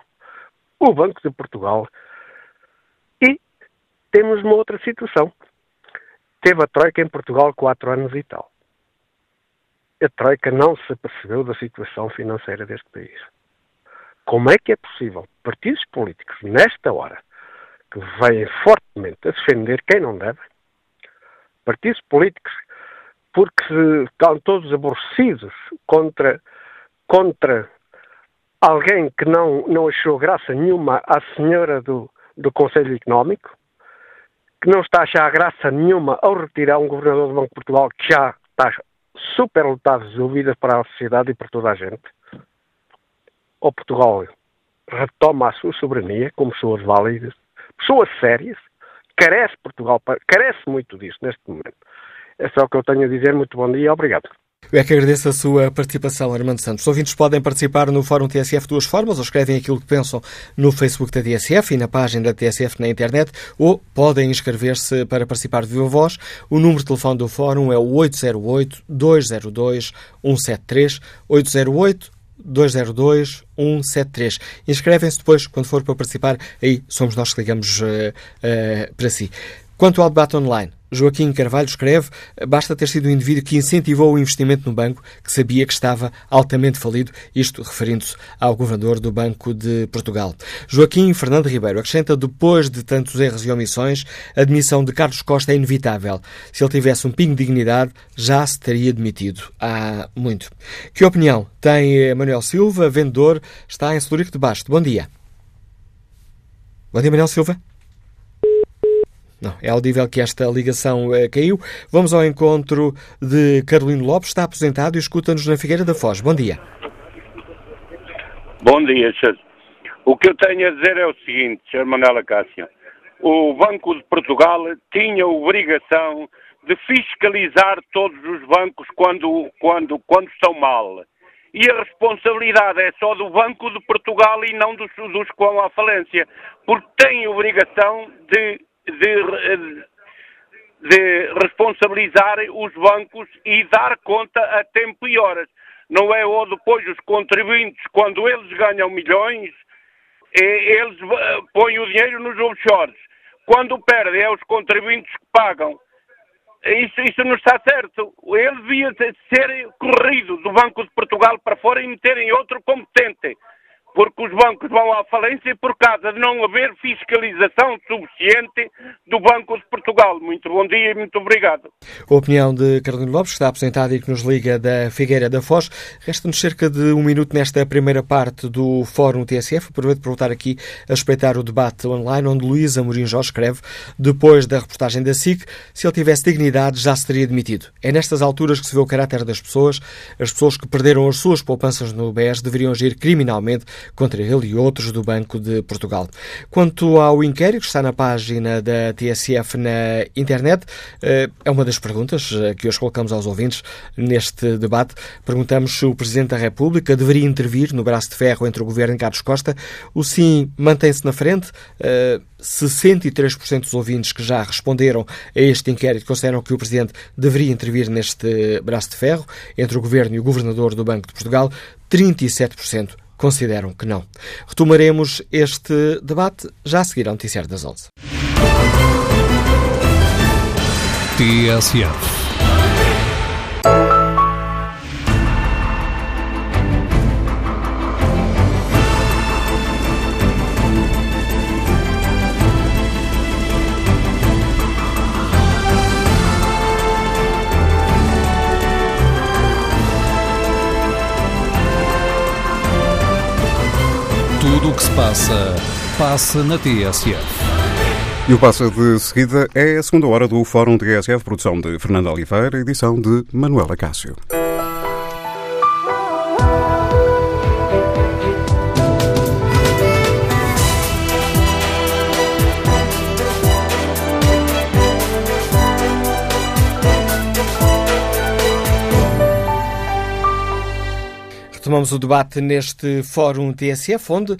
o Banco de Portugal e temos uma outra situação. Teve a Troika em Portugal quatro anos e tal. A Troika não se apercebeu da situação financeira deste país. Como é que é possível partidos políticos, nesta hora, que vêm fortemente a defender quem não deve, partidos políticos porque estão todos aborrecidos contra, contra alguém que não, não achou graça nenhuma à senhora do, do Conselho Económico, que não está a achar graça nenhuma ao retirar um governador do Banco de Portugal que já está super lotado de ouvidas para a sociedade e para toda a gente, ou Portugal retoma a sua soberania como pessoas válidas, pessoas sérias, carece Portugal, carece muito disso neste momento. É só o que eu tenho a dizer. Muito bom dia obrigado. Eu é que agradeço a sua participação, Armando Santos. Os ouvintes podem participar no Fórum TSF de duas formas, ou escrevem aquilo que pensam no Facebook da TSF e na página da TSF na internet, ou podem inscrever-se para participar de viva voz. O número de telefone do Fórum é o 808-202-173, 808 202 173. Inscrevem-se depois, quando for para participar, aí somos nós que ligamos uh, uh, para si. Quanto ao debate online, Joaquim Carvalho escreve: basta ter sido o indivíduo que incentivou o investimento no banco, que sabia que estava altamente falido, isto referindo-se ao governador do Banco de Portugal. Joaquim Fernando Ribeiro acrescenta: depois de tantos erros e omissões, a demissão de Carlos Costa é inevitável. Se ele tivesse um pingo de dignidade, já se teria demitido há muito. Que opinião tem Manuel Silva, vendedor, está em Celúrico de Basto? Bom dia. Bom dia, Manuel Silva. Não, é audível que esta ligação eh, caiu. Vamos ao encontro de Carolino Lopes, está aposentado e escuta-nos na Figueira da Foz. Bom dia. Bom dia, Sr. O que eu tenho a dizer é o seguinte, Sr. Manela Cássio. O Banco de Portugal tinha obrigação de fiscalizar todos os bancos quando, quando, quando estão mal. E a responsabilidade é só do Banco de Portugal e não dos, dos que vão à falência, porque tem obrigação de de, de responsabilizar os bancos e dar conta a tempo e horas. Não é ou depois os contribuintes, quando eles ganham milhões, eles eh, põem o dinheiro nos offshores. Quando perdem, é os contribuintes que pagam. Isso, isso não está certo. Ele devia ser corrido do Banco de Portugal para fora e meterem outro competente porque os bancos vão à falência por causa de não haver fiscalização suficiente do Banco de Portugal. Muito bom dia e muito obrigado. A opinião de Carolina Lopes, que está apresentada e que nos liga da Figueira da Foz. Resta-nos cerca de um minuto nesta primeira parte do Fórum TSF. Aproveito para voltar aqui a respeitar o debate online, onde Luís Amorim Jorge escreve, depois da reportagem da SIC, se ele tivesse dignidade já se teria demitido. É nestas alturas que se vê o caráter das pessoas. As pessoas que perderam as suas poupanças no BES deveriam agir criminalmente contra ele e outros do Banco de Portugal. Quanto ao inquérito, que está na página da TSF na internet, eh, é uma das perguntas eh, que hoje colocamos aos ouvintes neste debate. Perguntamos se o Presidente da República deveria intervir no braço de ferro entre o Governo e Carlos Costa. O sim mantém-se na frente. 63% eh, dos ouvintes que já responderam a este inquérito consideram que o Presidente deveria intervir neste braço de ferro entre o Governo e o Governador do Banco de Portugal. 37% consideram que não. Retomaremos este debate já a seguir ao Noticiário das 11. TSF Tudo o que se passa, passa na TSF. E o passa de seguida é a segunda hora do Fórum TSF, produção de Fernando Oliveira, edição de Manuela Cássio. Retomamos o debate neste Fórum TSF, onde uh,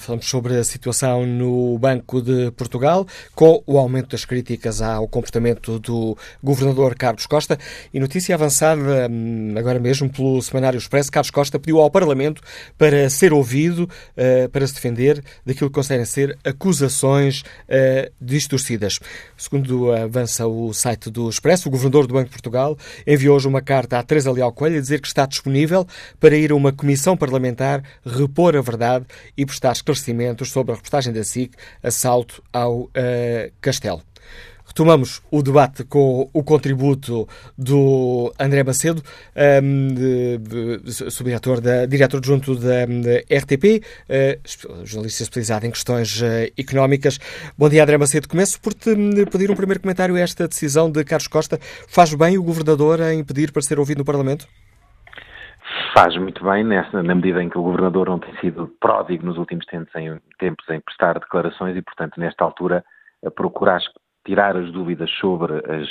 falamos sobre a situação no Banco de Portugal, com o aumento das críticas ao comportamento do Governador Carlos Costa. E notícia avançada um, agora mesmo pelo Semanário Expresso, Carlos Costa pediu ao Parlamento para ser ouvido, uh, para se defender daquilo que conseguem ser acusações uh, distorcidas. Segundo avança o site do Expresso, o Governador do Banco de Portugal enviou hoje uma carta à Teresa Leal Coelho a dizer que está disponível para ir a uma comissão parlamentar repor a verdade e prestar esclarecimentos sobre a reportagem da SIC Assalto ao uh, Castelo. Retomamos o debate com o contributo do André Macedo, um, subdiretor da, diretor adjunto da, da RTP, uh, eh, jornalista especializado em questões uh, económicas. Bom dia, André Macedo. Começo por te pedir um primeiro comentário a esta decisão de Carlos Costa. Faz bem o governador em pedir para ser ouvido no Parlamento? Faz muito bem nessa, na medida em que o governador não tem sido pródigo nos últimos tempos em, tempos em prestar declarações e, portanto, nesta altura, procurar tirar as dúvidas sobre as,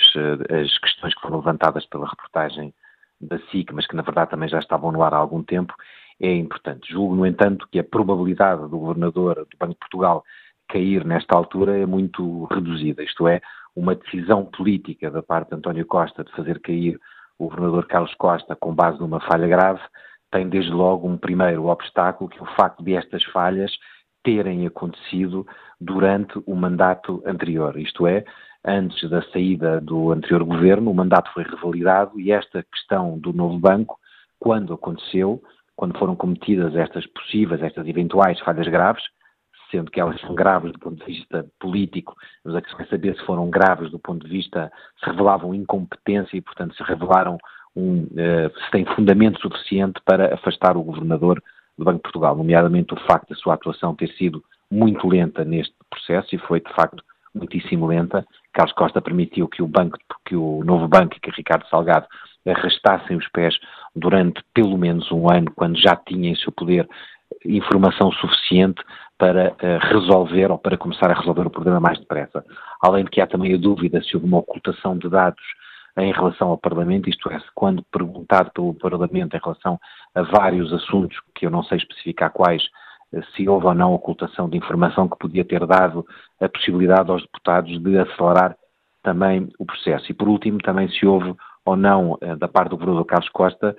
as questões que foram levantadas pela reportagem da SIC, mas que na verdade também já estavam no ar há algum tempo, é importante. Julgo, no entanto, que a probabilidade do governador do Banco de Portugal cair nesta altura é muito reduzida, isto é, uma decisão política da parte de António Costa de fazer cair o governador Carlos Costa, com base numa falha grave, tem desde logo um primeiro obstáculo, que é o facto de estas falhas terem acontecido durante o mandato anterior, isto é, antes da saída do anterior governo, o mandato foi revalidado e esta questão do novo banco, quando aconteceu, quando foram cometidas estas possíveis, estas eventuais falhas graves, sendo que elas são graves do ponto de vista político, mas a questão é saber se foram graves do ponto de vista, se revelavam incompetência e, portanto, se revelaram um, uh, se tem fundamento suficiente para afastar o governador do Banco de Portugal, nomeadamente o facto da sua atuação ter sido muito lenta neste processo e foi, de facto, muitíssimo lenta. Carlos Costa permitiu que o banco, que o novo banco que Ricardo Salgado arrastassem os pés durante pelo menos um ano, quando já tinha em seu poder informação suficiente para uh, resolver ou para começar a resolver o problema mais depressa. Além de que há também a dúvida se houve uma ocultação de dados em relação ao Parlamento, isto é, quando perguntado pelo Parlamento em relação a vários assuntos, que eu não sei especificar quais, eh, se houve ou não ocultação de informação que podia ter dado a possibilidade aos deputados de acelerar também o processo. E por último, também se houve ou não, eh, da parte do governador Carlos Costa,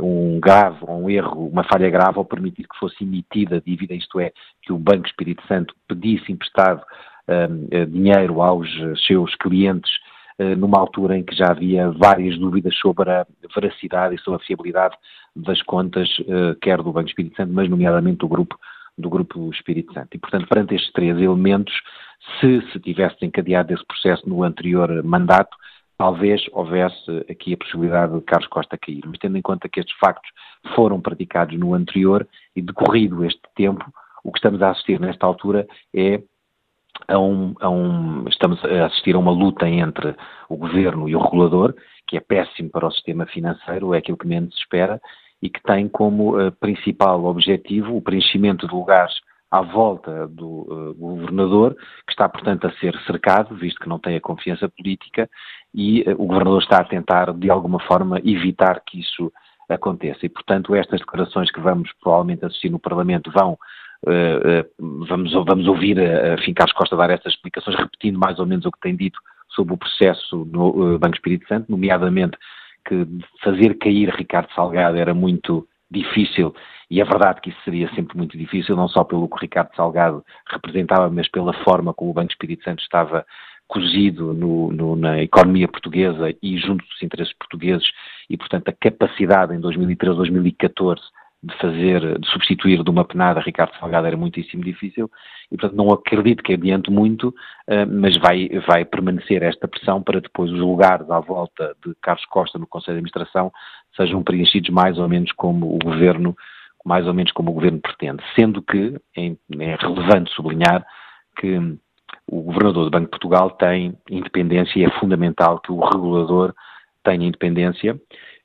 um grave, um erro, uma falha grave ao permitir que fosse emitida dívida, isto é, que o Banco Espírito Santo pedisse emprestado um, dinheiro aos seus clientes eh, numa altura em que já havia várias dúvidas sobre a veracidade e sobre a fiabilidade das contas, eh, quer do Banco Espírito Santo, mas nomeadamente do grupo, do grupo Espírito Santo. E, portanto, perante estes três elementos, se se tivesse encadeado esse processo no anterior mandato, talvez houvesse aqui a possibilidade de Carlos Costa cair. Mas tendo em conta que estes factos foram praticados no anterior e decorrido este tempo, o que estamos a assistir nesta altura é a um, a um, estamos a assistir a uma luta entre o governo e o regulador, que é péssimo para o sistema financeiro, é aquilo que menos se espera, e que tem como uh, principal objetivo o preenchimento de lugares à volta do uh, governador, que está, portanto, a ser cercado, visto que não tem a confiança política, e uh, o governador está a tentar, de alguma forma, evitar que isso aconteça. E, portanto, estas declarações que vamos provavelmente assistir no Parlamento vão Uh, uh, vamos, vamos ouvir a, a Costa dar essas explicações, repetindo mais ou menos o que tem dito sobre o processo no Banco Espírito Santo, nomeadamente que fazer cair Ricardo Salgado era muito difícil, e é verdade que isso seria sempre muito difícil, não só pelo que Ricardo Salgado representava, mas pela forma como o Banco Espírito Santo estava cozido no, no, na economia portuguesa e junto dos interesses portugueses, e portanto a capacidade em 2013, 2014 de fazer, de substituir de uma penada Ricardo Salgado era muitíssimo difícil e, portanto, não acredito que adiante muito, eh, mas vai, vai permanecer esta pressão para depois os lugares à volta de Carlos Costa no Conselho de Administração sejam preenchidos mais ou menos como o Governo, mais ou menos como o Governo pretende. Sendo que é, é relevante sublinhar que o Governador do Banco de Portugal tem independência e é fundamental que o regulador tenha independência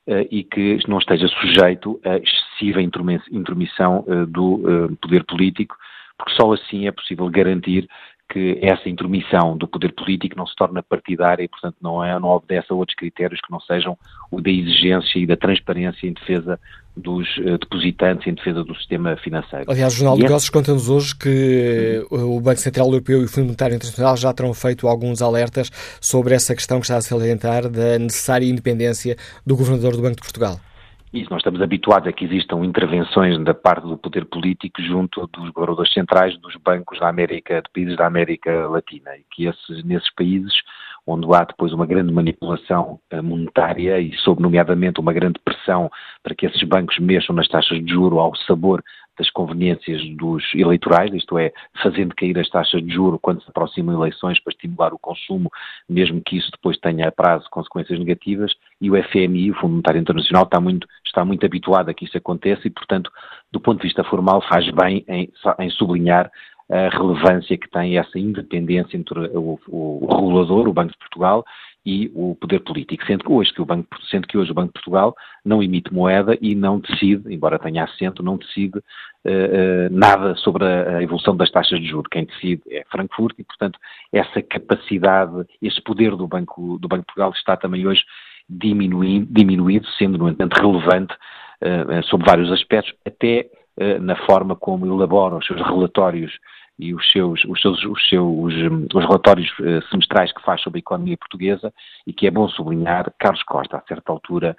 eh, e que não esteja sujeito a excessiva intromissão eh, do eh, poder político, porque só assim é possível garantir que essa intromissão do poder político não se torna partidária e, portanto, não, é, não obedece a outros critérios que não sejam o da exigência e da transparência em defesa dos uh, depositantes, em defesa do sistema financeiro. Aliás, o Jornal de Negócios conta-nos hoje que o Banco Central Europeu e o Fundo Monetário Internacional já terão feito alguns alertas sobre essa questão que está a salientar da necessária independência do Governador do Banco de Portugal. Isso, nós estamos habituados a que existam intervenções da parte do poder político junto dos governadores centrais dos bancos da América, de países da América Latina, e que esses, nesses países onde há depois uma grande manipulação eh, monetária e, sob nomeadamente, uma grande pressão para que esses bancos mexam nas taxas de juro ao sabor das conveniências dos eleitorais, isto é, fazendo cair as taxas de juro quando se aproximam eleições para estimular o consumo, mesmo que isso depois tenha a prazo consequências negativas, e o FMI, o Fundo Monetário Internacional, está muito, está muito habituado a que isso aconteça e, portanto, do ponto de vista formal, faz bem em, em sublinhar a relevância que tem essa independência entre o, o, o regulador, o Banco de Portugal, e o poder político, sendo que hoje que o Banco, sendo que hoje o Banco de Portugal não emite moeda e não decide, embora tenha assento, não decide uh, nada sobre a, a, evolução das taxas de juros. Quem decide é Frankfurt e, portanto, essa capacidade, esse poder do Banco, do Banco de Portugal está também hoje diminuindo, diminuído, sendo, no entanto, relevante uh, sobre vários aspectos, até na forma como elabora os seus relatórios e os seus, os seus, os seus os relatórios uh, semestrais que faz sobre a economia portuguesa e que é bom sublinhar, Carlos Costa, a certa altura,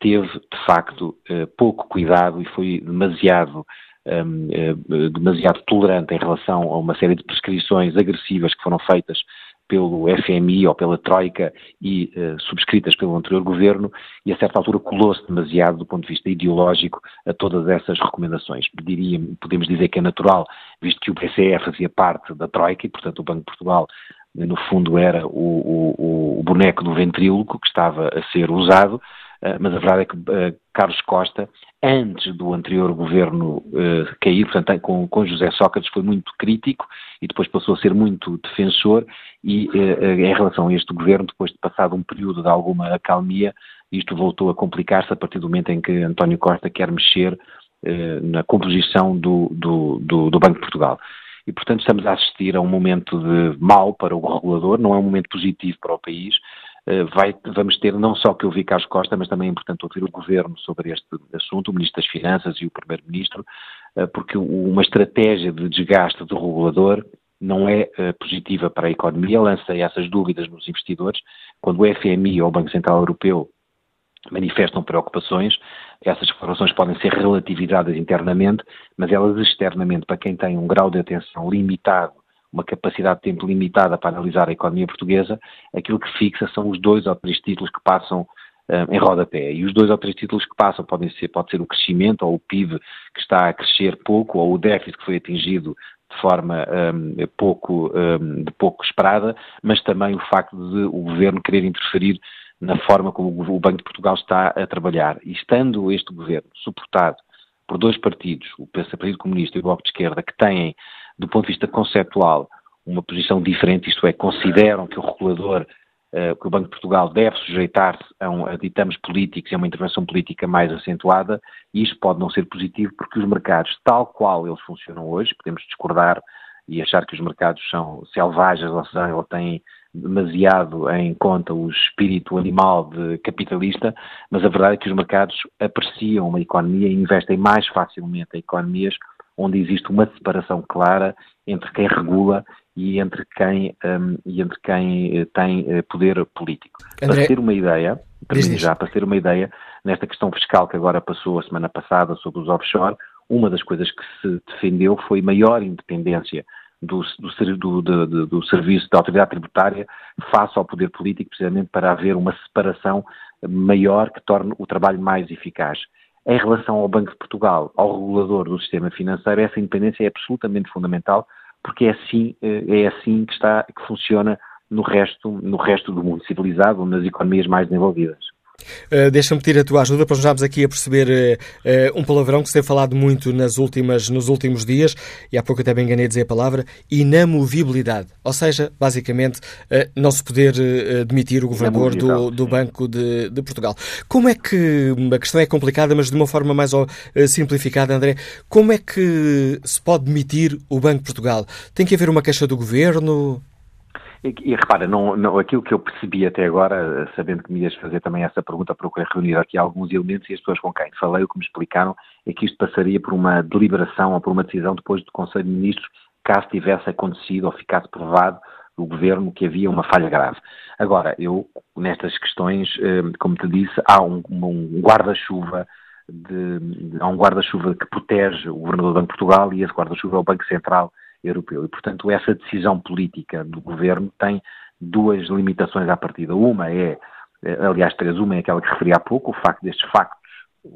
teve, de facto, uh, pouco cuidado e foi demasiado um, uh, demasiado tolerante em relação a uma série de prescrições agressivas que foram feitas pelo FMI ou pela Troika e uh, subscritas pelo anterior governo e a certa altura colou-se demasiado do ponto de vista ideológico a todas essas recomendações. Diria, podemos dizer que é natural, visto que o BCE fazia parte da Troika e, portanto, o Banco de Portugal no fundo era o, o, o boneco do ventríloco que estava a ser usado, eh, mas a verdade é que uh, Carlos Costa, antes do anterior governo uh, cair, portanto, com, com, José Sócrates, foi muito crítico e depois passou a ser muito defensor e uh, em relação a este governo, depois de passado um período de alguma acalmia, isto voltou a complicar-se a partir do momento em que António Costa quer mexer na composição do, do, do, do Banco de Portugal. E, portanto, estamos a assistir a um momento de mal para o regulador, não é um momento positivo para o país, vai, vamos ter não só que ouvir Carlos Costa, mas também é importante ouvir o Governo sobre este assunto, o Ministro das Finanças e o Primeiro-Ministro, eh, porque uma estratégia de desgaste do regulador não é uh, positiva para a economia, lança essas dúvidas nos investidores. Quando o FMI ou o Banco Central Europeu manifestam preocupações, essas preocupações podem ser relativizadas internamente, mas elas externamente, para quem tem um grau de atenção limitado uma capacidade de tempo limitada para analisar a economia portuguesa, aquilo que fixa são os dois ou três títulos que passam uh, em rodapé. E os dois ou três títulos que passam podem ser, pode ser o crescimento ou o PIB que está a crescer pouco ou o déficit que foi atingido de forma um, pouco, um, de pouco esperada, mas também o facto de o governo querer interferir na forma como o Banco de Portugal está a trabalhar. E estando este governo suportado por dois partidos, o Partido Comunista e o Bloco de Esquerda, que têm do ponto de vista conceptual, uma posição diferente, isto é, consideram que o regulador, uh, que o Banco de Portugal deve sujeitar-se a, um, a ditames políticos e a uma intervenção política mais acentuada, e isto pode não ser positivo porque os mercados, tal qual eles funcionam hoje, podemos discordar e achar que os mercados são selvagens ou, ou têm demasiado em conta o espírito animal de capitalista, mas a verdade é que os mercados apreciam uma economia e investem mais facilmente em economias onde existe uma separação clara entre quem regula e entre quem, um, e entre quem eh, tem eh, poder político. André... Para ter uma ideia, termino já, para ter uma ideia, nesta questão fiscal que agora passou a semana passada sobre os offshore, uma das coisas que se defendeu foi maior independência do, do, do, do, do serviço da autoridade tributária face ao poder político, precisamente para haver uma separação maior que torne o trabalho mais eficaz. Em relação ao Banco de Portugal, ao regulador do sistema financeiro, essa independência é absolutamente fundamental, porque é assim, eh, é assim que, está, que funciona no resto, no resto do mundo civilizado, nas economias mais desenvolvidas. Uh, Deixa-me pedir a tua ajuda para nos aqui a perceber uh, uh, um palavrão que se tem falado muito nas últimas, nos últimos dias, e há pouco até me enganei a dizer a palavra, inamovibilidade. Ou seja, basicamente, não se poder demitir o governador do, do Banco de, de, Portugal. Como é que, a questão é complicada, mas de uma forma mais simplificada, André, como é que se pode demitir o Banco de Portugal? Tem que haver uma queixa do governo? E, e repara, não, não, aquilo que eu percebi até agora, sabendo que me ias fazer também essa pergunta, procurei reunir aqui alguns elementos e as pessoas com quem falei, o que me explicaram é que isto passaria por uma deliberação ou por uma decisão depois do Conselho de Ministros, caso tivesse acontecido ou ficasse provado o governo que havia uma falha grave. Agora, eu, nestas questões, eh, como te disse, há um, um guarda-chuva há um guarda-chuva que protege o governador do Banco de Portugal e esse guarda-chuva é o Banco Central europeu. E, portanto, essa decisão política do governo tem duas limitações à partida. Uma é, eh, aliás, três, uma é aquela que referi há pouco, o facto destes factos,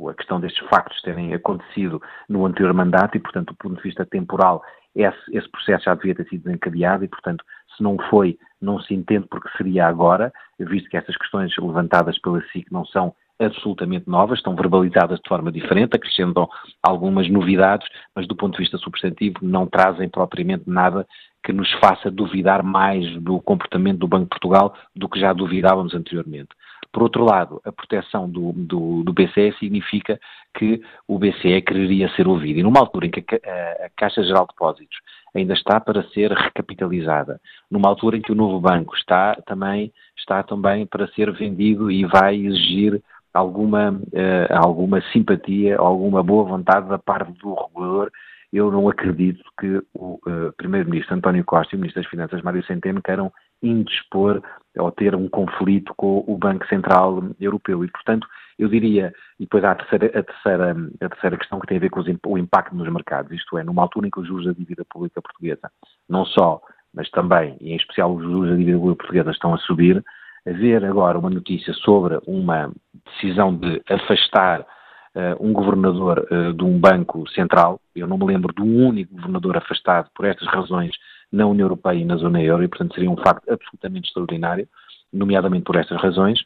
a questão destes factos terem acontecido no anterior mandato e, portanto, do ponto de vista temporal, esse, esse processo já devia ter sido desencadeado e, portanto, se não foi, não se entende porque seria agora, visto que essas questões levantadas pela SIC não são absolutamente novas, estão verbalizadas de forma diferente, acrescentam algumas novidades, mas do ponto de vista substantivo não trazem propriamente nada que nos faça duvidar mais do comportamento do Banco de Portugal do que já duvidávamos anteriormente. Por outro lado, a proteção do, do, do, BCE significa que o BCE quereria ser ouvido. E numa altura em que a, a, Caixa Geral de Depósitos ainda está para ser recapitalizada, numa altura em que o novo banco está também, está também para ser vendido e vai exigir alguma, uh, alguma simpatia, alguma boa vontade da parte do regulador eu não acredito que o uh, Primeiro-Ministro António Costa e o Ministro das Finanças Mário Centeno queiram indispor ou ter um conflito com o Banco Central Europeu. E, portanto, eu diria, e depois há a terceira, a terceira, a terceira questão que tem a ver com o impacto nos mercados, isto é, numa altura em que os juros da dívida pública portuguesa, não só, mas também, e em especial os juros da dívida pública portuguesa estão a subir, haver agora uma notícia sobre uma decisão de afastar uh, um governador uh, de um banco central. Eu não me lembro de um único governador afastado por estas razões na União Europeia e na zona euro, e portanto seria um facto absolutamente extraordinário, nomeadamente por estas razões,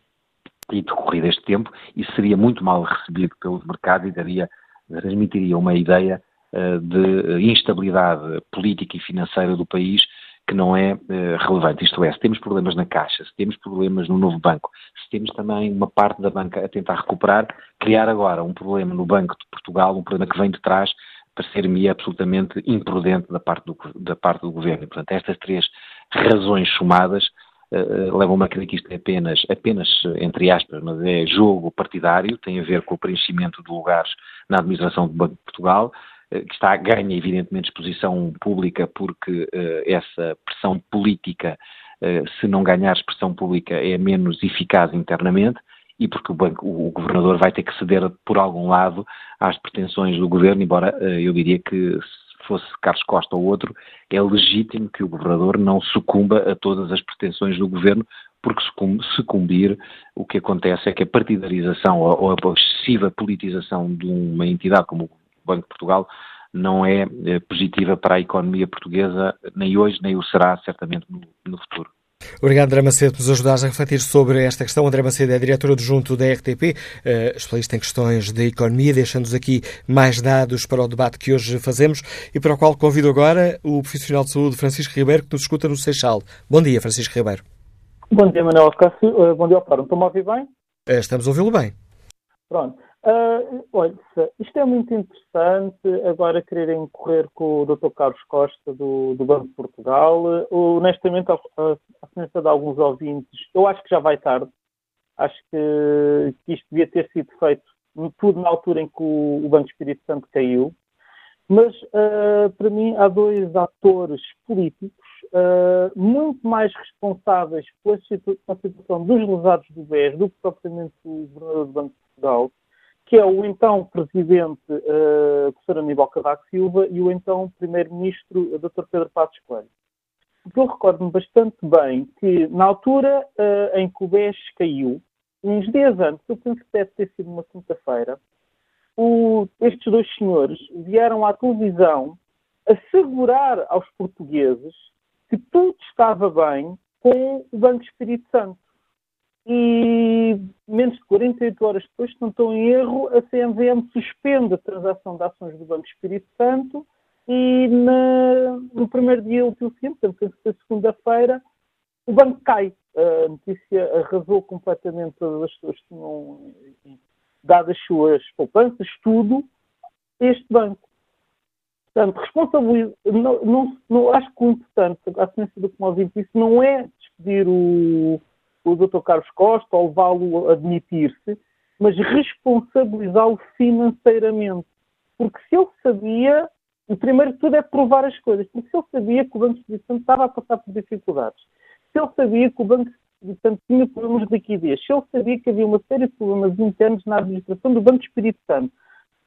e decorrido este tempo, isso seria muito mal recebido pelos mercados e daria, transmitiria uma ideia uh, de instabilidade política e financeira do país que não é uh, relevante. Isto é, se temos problemas na Caixa, se temos problemas no novo banco, se temos também uma parte da banca a tentar recuperar, criar agora um problema no Banco de Portugal, um problema que vem de trás, parecer-me absolutamente imprudente da parte, do, da parte do governo. Portanto, estas três razões somadas uh, levam-me a crer que isto é apenas, apenas, entre aspas, mas é jogo partidário, tem a ver com o preenchimento de lugares na administração do Banco de Portugal, que está, ganha evidentemente exposição pública porque uh, essa pressão política, uh, se não ganhar expressão pública, é menos eficaz internamente e porque o, banco, o, governador vai ter que ceder por algum lado às pretensões do governo, embora eu diria que se fosse Carlos Costa ou outro, é legítimo que o governador não sucumba a todas as pretensões do governo, porque sucumbir, o que acontece é que a partidarização ou a excessiva politização de uma entidade como Banco de Portugal não é, é positiva para a economia portuguesa, nem hoje, nem o será, certamente, no, no futuro. Obrigado, André Macedo, por nos ajudares a refletir sobre esta questão. André Macedo é diretor adjunto da RTP, uh, especialista em questões de economia, deixando-nos aqui mais dados para o debate que hoje fazemos e para o qual convido agora o profissional de saúde Francisco Ribeiro, que nos escuta no Seixal. Bom dia, Francisco Ribeiro. Bom dia, Manuel Cássio. Uh, bom dia ao Fórum. Estão-me a ouvir bem? Uh, estamos a ouvi-lo bem. Pronto. Uh, olha, isto é muito interessante agora quererem correr com o Dr. Carlos Costa do, do Banco de Portugal. Uh, honestamente, a semelhança de alguns ouvintes, eu acho que já vai tarde. Acho que, que isto devia ter sido feito tudo na altura em que o, o Banco Espírito Santo caiu. Mas, uh, para mim, há dois atores políticos muito mais responsáveis pela situação dos lesados do BES do que propriamente o Governador do Banco de Portugal que é o então Presidente, uh, professor Aníbal Cavaco Silva, e o então Primeiro-Ministro, Dr. Pedro Passos Coelho. Porque eu recordo-me bastante bem que, na altura uh, em que o BES caiu, uns dias antes, eu penso que deve ter sido uma quinta-feira, estes dois senhores vieram à televisão assegurar aos portugueses que tudo estava bem com o Banco Espírito Santo e menos de 48 horas depois, se não estou em erro, a CMVM suspende a transação de ações do Banco Espírito Santo e na, no primeiro dia útil seguinte, portanto, foi segunda-feira, o banco cai. A notícia arrasou completamente todas as pessoas que tinham dado as suas poupanças, tudo, este banco. Portanto, responsabilidade, não, não, não, acho que o importante, a semelhança do que nós disse, não é despedir o, o Dr. Carlos Costa ou levá-lo a admitir-se, mas responsabilizá-lo financeiramente. Porque se ele sabia, o primeiro de tudo é provar as coisas, porque se ele sabia que o Banco Santo estava a passar por dificuldades, se ele sabia que o Banco Santo tinha problemas de liquidez, se ele sabia que havia uma série de problemas internos na administração do Banco Espírito Santo,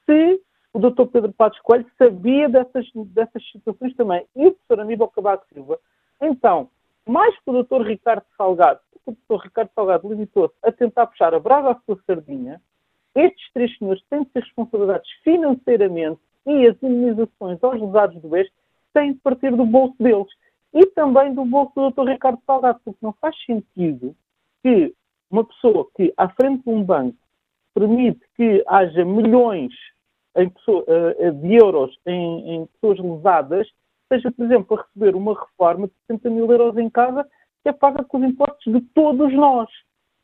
se o Dr. Pedro Passos Coelho sabia dessas, dessas situações também, e o professor Aníbal Cabaco Silva, então, mais que o Dr. Ricardo Salgado, o professor Ricardo Salgado limitou-se a tentar puxar a brasa à sua sardinha, estes três senhores têm de ser responsabilizados financeiramente e as indenizações aos lesados do BES têm de partir do bolso deles e também do bolso do Dr. Ricardo Salgado, porque não faz sentido que uma pessoa que, à frente de um banco, permite que haja milhões pessoa, eh, de euros em, em pessoas lesadas, seja, por exemplo, a receber uma reforma de 70 mil euros em casa é paga com os impostos de todos nós.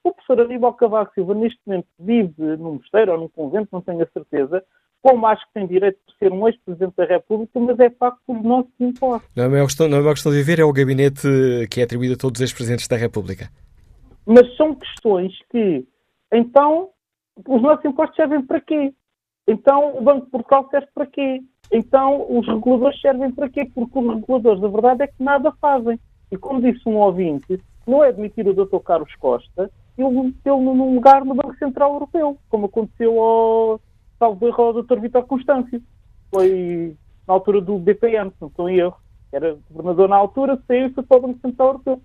O professor Aníbal Cavaco Silva, neste momento, vive num mosteiro ou num convento, não tenho a certeza, como acho que tem direito de ser um ex-presidente da República, mas é pago pelos nossos impostos. Não é, uma questão, não é uma questão de viver, é o gabinete que é atribuído a todos os ex-presidentes da República. Mas são questões que, então, os nossos impostos servem para quê? Então, o Banco de Portugal serve para quê? Então, os reguladores servem para quê? Porque os reguladores, a verdade é que nada fazem. E como disse um ouvinte, não é admitir o Dr. Carlos Costa e metê-lo num lugar no Banco Central Europeu, como aconteceu ao, salvo erro, ao Dr. Vitor Constâncio. Foi na altura do BPM, se não estou em erro. Era governador na altura, saiu e foi para o Banco Central Europeu.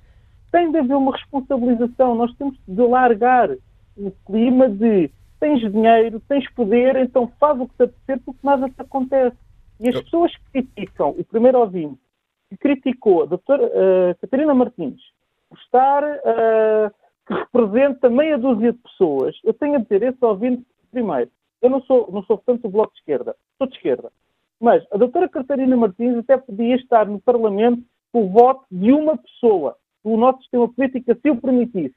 Tem de haver uma responsabilização. Nós temos de largar o clima de tens dinheiro, tens poder, então faz o que te apetecer porque nada te acontece. E as pessoas que criticam, o primeiro ouvinte, que criticou a doutora uh, Catarina Martins por estar, uh, que representa meia dúzia de pessoas, eu tenho a dizer, esse ouvinte, primeiro, eu não sou, não sou tanto do Bloco de Esquerda, sou de esquerda, mas a doutora Catarina Martins até podia estar no Parlamento com o voto de uma pessoa, o nosso sistema político se o permitisse.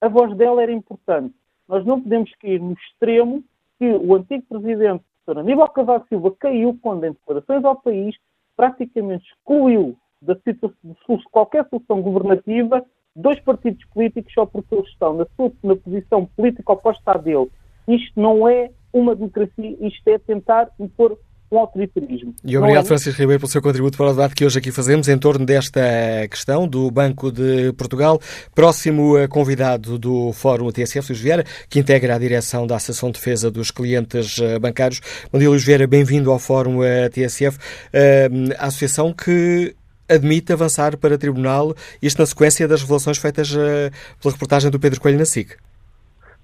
A voz dela era importante. Nós não podemos cair no extremo que o antigo presidente, Sr. Aníbal Cavaco Silva, caiu quando, em declarações ao país, praticamente excluiu da situação, de qualquer solução governativa dois partidos políticos só porque eles estão na, sua, na posição política oposta à dele. Isto não é uma democracia, isto é tentar impor um autoritarismo. E obrigado, é... Francisco Ribeiro, pelo seu contributo para o debate que hoje aqui fazemos em torno desta questão do Banco de Portugal. Próximo eh, convidado do Fórum TSF, Luís Vieira, que integra a direção da Associação de Defesa dos Clientes eh, Bancários. Bom dia, Luís Vieira, bem-vindo ao Fórum eh, TSF, a associação que admite avançar para tribunal, isto na sequência das revelações feitas pela reportagem do Pedro Coelho na SIC.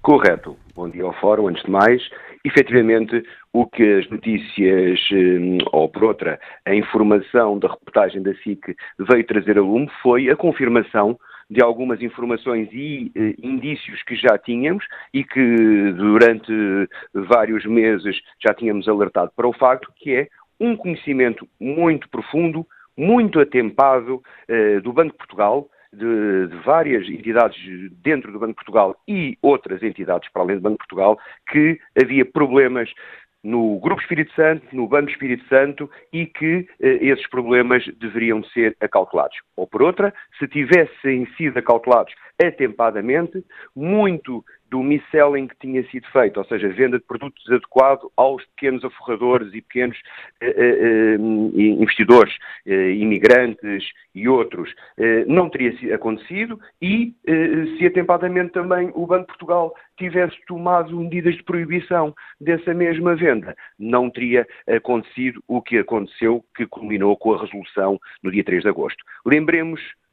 Correto. Bom dia ao Fórum, antes de mais. Efetivamente, o que as notícias, hum, ou por outra, a informação da reportagem da SIC veio trazer a lume foi a confirmação de algumas informações e eh, indícios que já tínhamos e que durante vários meses já tínhamos alertado para o facto, que é um conhecimento muito profundo, muito atempado eh, do Banco de Portugal, de, de, várias entidades dentro do Banco de Portugal e outras entidades para além do Banco de Portugal, que havia problemas no Grupo Espírito Santo, no Banco Espírito Santo e que eh, esses problemas deveriam ser acautelados. Ou por outra, se tivessem sido acautelados atempadamente, muito do mis-selling que tinha sido feito, ou seja, venda de produtos adequado aos pequenos aforradores e pequenos eh, eh, eh investidores, eh, imigrantes e outros, eh, não teria acontecido e eh, se atempadamente também o Banco de Portugal tivesse tomado medidas de proibição dessa mesma venda, não teria acontecido o que aconteceu, que culminou com a resolução no dia 3 de agosto.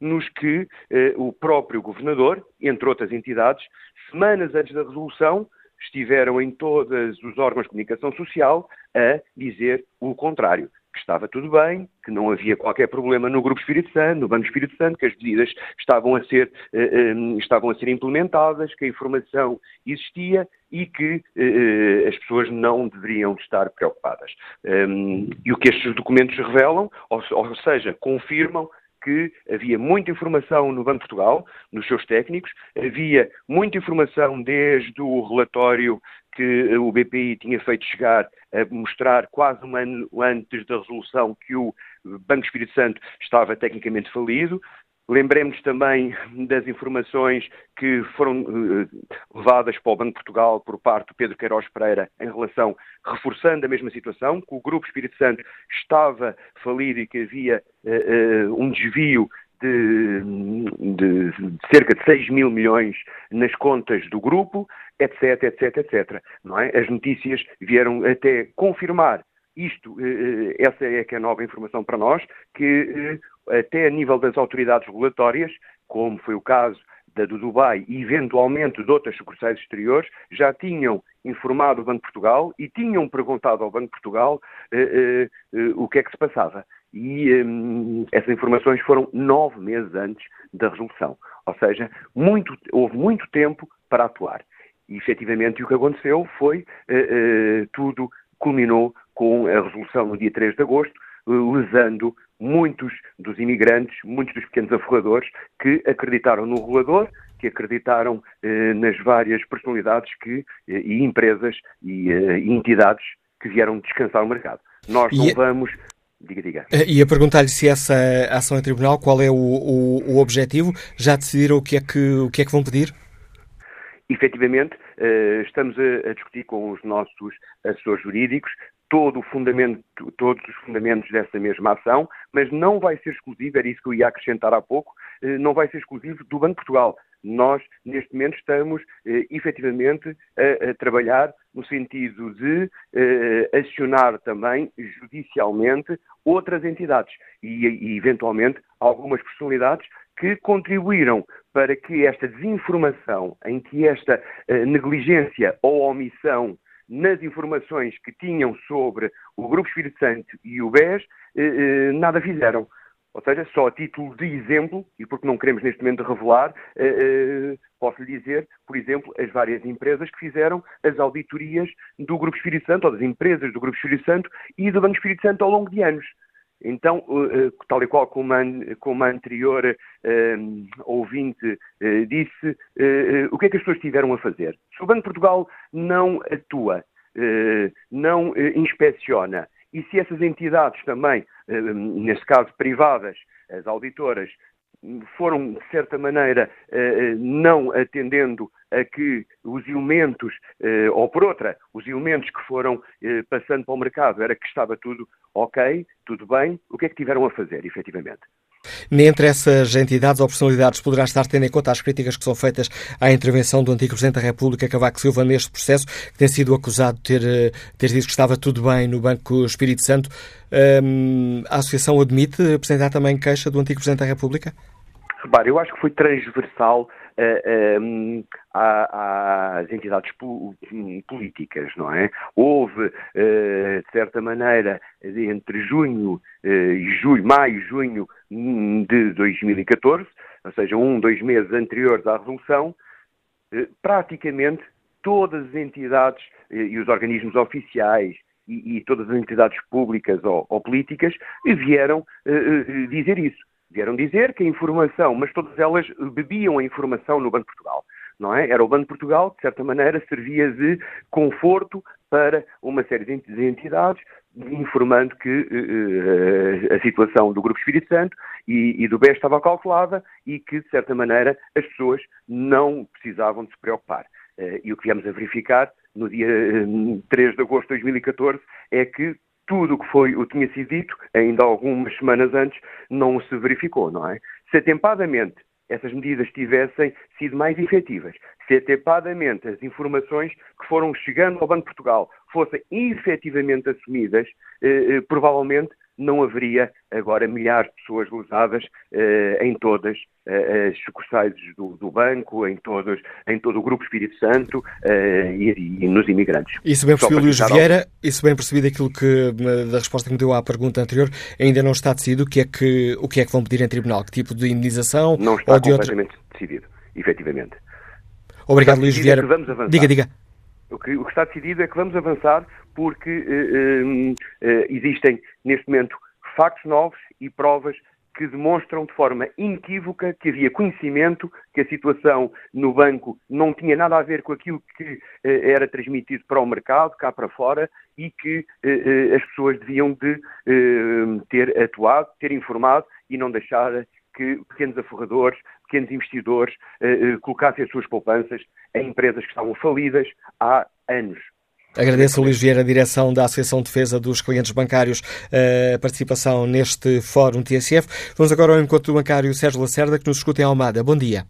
Lembremos-nos que o próprio governador, entre outras entidades, semanas antes da resolução, estiveram em todos os órgãos de comunicação social a dizer o contrário, que estava tudo bem, que não havia qualquer problema no Grupo Espírito Santo, no Banco Espírito Santo, que as medidas estavam a ser, uh, um, estavam a ser implementadas, que a informação existia e que uh, as pessoas não deveriam estar preocupadas. Um, e o que estes documentos revelam, ou, ou seja, confirmam que havia muita informação no Banco de Portugal, nos seus técnicos, havia muita informação desde o relatório que o BPI tinha feito chegar a mostrar quase um ano antes da resolução que o Banco Espírito Santo estava tecnicamente falido, Lembremos também das informações que foram uh, levadas para o Banco de Portugal por parte do Pedro Queiroz Pereira em relação, reforçando a mesma situação, que o Grupo Espírito Santo estava falido e que havia uh, uh, um desvio de, de, de, cerca de 6 mil milhões nas contas do grupo, etc, etc, etc. Não é? As notícias vieram até confirmar isto, essa é que é a nova informação para nós, que até a nível das autoridades regulatórias, como foi o caso da do Dubai e eventualmente de outras sucursais exteriores, já tinham informado o Banco de Portugal e tinham perguntado ao Banco de Portugal uh, uh, o que é que se passava. E um, essas informações foram nove meses antes da resolução. Ou seja, muito, houve muito tempo para atuar. E efetivamente o que aconteceu foi tudo culminou com a resolução no dia 3 de agosto, lesando muitos dos imigrantes, muitos dos pequenos aforradores que acreditaram no regulador, que acreditaram eh, nas várias personalidades que, eh, e empresas e, eh, entidades que vieram descansar o mercado. Nós não e... vamos Diga, diga. Eh, e a perguntar-lhe se essa ação em tribunal, qual é o, o, o, objetivo? Já decidiram o que, é que, o que é que vão pedir? Efetivamente, eh, estamos a, a discutir com os nossos assessores jurídicos todo o fundamento, todos os fundamentos dessa mesma ação, mas não vai ser exclusivo, era isso que eu ia acrescentar há pouco, eh, não vai ser exclusivo do Banco de Portugal. Nós, neste momento, estamos eh, efetivamente a, a, trabalhar no sentido de eh, acionar também judicialmente outras entidades e, e, eventualmente, algumas personalidades que contribuíram para que esta desinformação, em que esta eh, negligência ou omissão nas informações que tinham sobre o Grupo Espírito Santo e o BES, eh, eh, nada fizeram. Ou seja, só a título de exemplo, e porque não queremos neste momento revelar, posso lhe dizer, por exemplo, as várias empresas que fizeram as auditorias do Grupo Espírito Santo, ou das empresas do Grupo Espírito Santo e do Banco Espírito Santo ao longo de anos. Então, tal e qual como a, como a anterior uh, ouvinte uh, disse, uh, o que é que as pessoas tiveram a fazer? Se o Banco de Portugal não atua, não inspeciona, e se essas entidades também, nesse caso privadas, as auditoras, foram, de certa maneira, não atendendo a que os elementos, ou por outra, os elementos que foram passando para o mercado, era que estava tudo ok, tudo bem, o que é que tiveram a fazer, efetivamente? Entre essas entidades ou personalidades poderá estar tendo em conta as críticas que são feitas à intervenção do antigo Presidente da República, Cavaco Silva, neste processo, que tem sido acusado de ter, eh, ter dito que estava tudo bem no Banco Espírito Santo. Um, a Associação admite apresentar também queixa do antigo Presidente da República? Repare, eu acho que foi transversal uh, às entidades políticas, não é? Houve, uh, de certa maneira, entre junho e julho, maio, junho hum, de 2014, ou seja, um, dois meses anteriores à resolução, praticamente todas as entidades e os organismos oficiais e, e, todas as entidades públicas ou, ou políticas vieram dizer isso vieram dizer que a informação, mas todas elas bebiam a informação no Banco de Portugal. Não é? Era o Banco de Portugal, que de certa maneira servia de conforto para uma série de entidades, informando que uh, a situação do Grupo Espírito Santo e, e do BES estava calculada e que, de certa maneira, as pessoas não precisavam de se preocupar. Uh, e o que viemos a verificar no dia uh, 3 de agosto de 2014 é que tudo o que foi, o tinha sido dito, ainda algumas semanas antes, não se verificou, não é? Se atempadamente essas medidas tivessem sido mais efetivas, se atempadamente as informações que foram chegando ao Banco de Portugal fossem efetivamente assumidas, eh, eh, provavelmente não haveria agora milhares de pessoas lesadas eh, em todas eh, as sucursais do, do, banco, em, todos, em todo o Grupo Espírito Santo eh, e, e, nos imigrantes. Isso bem percebido, Luís Vieira, isso bem percebido aquilo que, da resposta que me deu à pergunta anterior, ainda não está decidido o que é que, o que, é que vão pedir em tribunal, que tipo de indenização não está ou de completamente outra... decidido, efetivamente. Obrigado, Luís Vieira. Diga, diga. O que, o que, está decidido é que vamos avançar porque uh, uh, existem, neste momento, factos novos e provas que demonstram de forma inequívoca que havia conhecimento, que a situação no banco não tinha nada a ver com aquilo que eh, era transmitido para o mercado, cá para fora, e que eh, eh, as pessoas deviam de ter atuado, ter informado e não deixar que pequenos aforradores, pequenos investidores colocassem as suas poupanças em empresas que estavam falidas há anos. Agradeço a Luís Vieira, a direção da Associação de Defesa dos Clientes Bancários, a participação neste Fórum TSF. Vamos agora ao encontro do bancário Sérgio Lacerda, que nos escuta em Almada. Bom dia.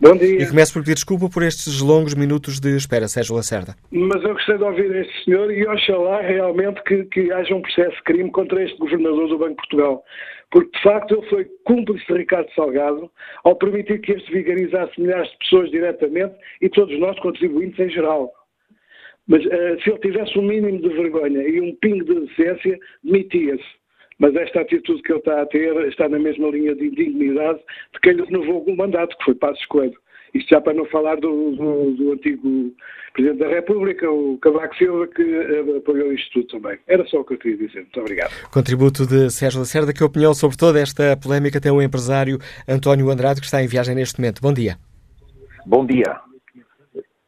Bom dia. E começo por pedir desculpa por estes longos minutos de espera, Sérgio Lacerda. Mas eu gostei de ouvir este senhor e oxalá realmente que, que haja um processo de crime contra este governador do Banco de Portugal. Porque, de facto, ele foi cúmplice de Ricardo Salgado ao permitir que este vigarizasse milhares de pessoas diretamente e todos nós, contribuintes em geral. Mas uh, se ele tivesse um mínimo de vergonha e um pingo de decência, demitia-se. Mas esta atitude que ele está a ter está na mesma linha de indignidade de quem lhe renovou o mandato, que foi Passos Coelho. Isto já para não falar do, do, do, antigo Presidente da República, o Cavaco Silva, que uh, apoiou isto tudo também. Era só o que eu queria dizer. Muito obrigado. Contributo de Sérgio Lacerda. Que opinião sobre toda esta polémica tem o empresário António Andrade, que está em viagem neste momento. Bom dia. Bom dia.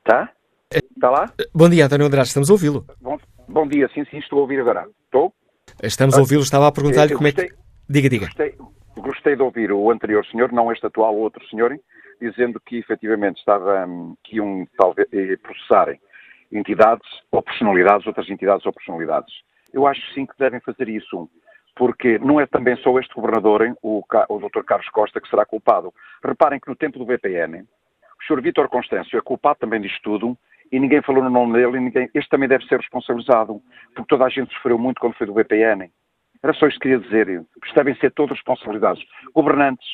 Tá? Está lá? Bom dia, António Andrade, estamos a ouvi-lo. Bom, bom, dia, sim, sim, estou a ouvir agora. Estou? Estamos a ouvi-lo, estava a perguntar-lhe como gostei, é que. Diga, diga. Gostei, gostei, de ouvir o anterior senhor, não este atual, o outro senhor, dizendo que efetivamente estava, hum, que iam talvez eh, processarem entidades ou personalidades, outras entidades ou personalidades. eu acho sim que devem fazer isso, porque não é também só este governador, o, o Dr. Carlos Costa, que será culpado. Reparem que no tempo do BPN, o Sr. Vítor Constâncio é culpado também disto tudo e ninguém falou no nome dele e ninguém... Este também deve ser responsabilizado, porque toda a gente sofreu muito quando foi do BPN. Era só isto que queria dizer. Devem ser todos responsabilizados. Governantes,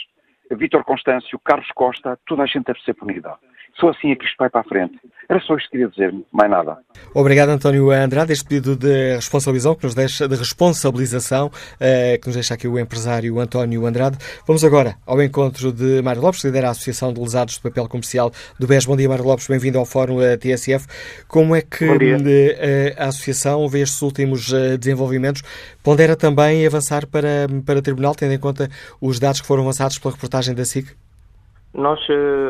Vítor Constâncio, Carlos Costa, toda a gente deve ser punida. Só assim é que isto vai para a frente. Era só isto que queria dizer, mais nada. Obrigado, António Andrade. Este pedido de responsabilização que nos deixa, de responsabilização eh, que nos deixa aqui o empresário António Andrade. Vamos agora ao encontro de Mário Lopes, que lidera a Associação de Lesados de Papel Comercial do BES. Bom dia, Mário Lopes. Bem-vindo ao Fórum eh, TSF. Como é que eh, a Associação vê estes últimos desenvolvimentos? Pondera também avançar para, para tribunal, tendo em conta os dados que foram avançados pela reportagem da SIC? Nós,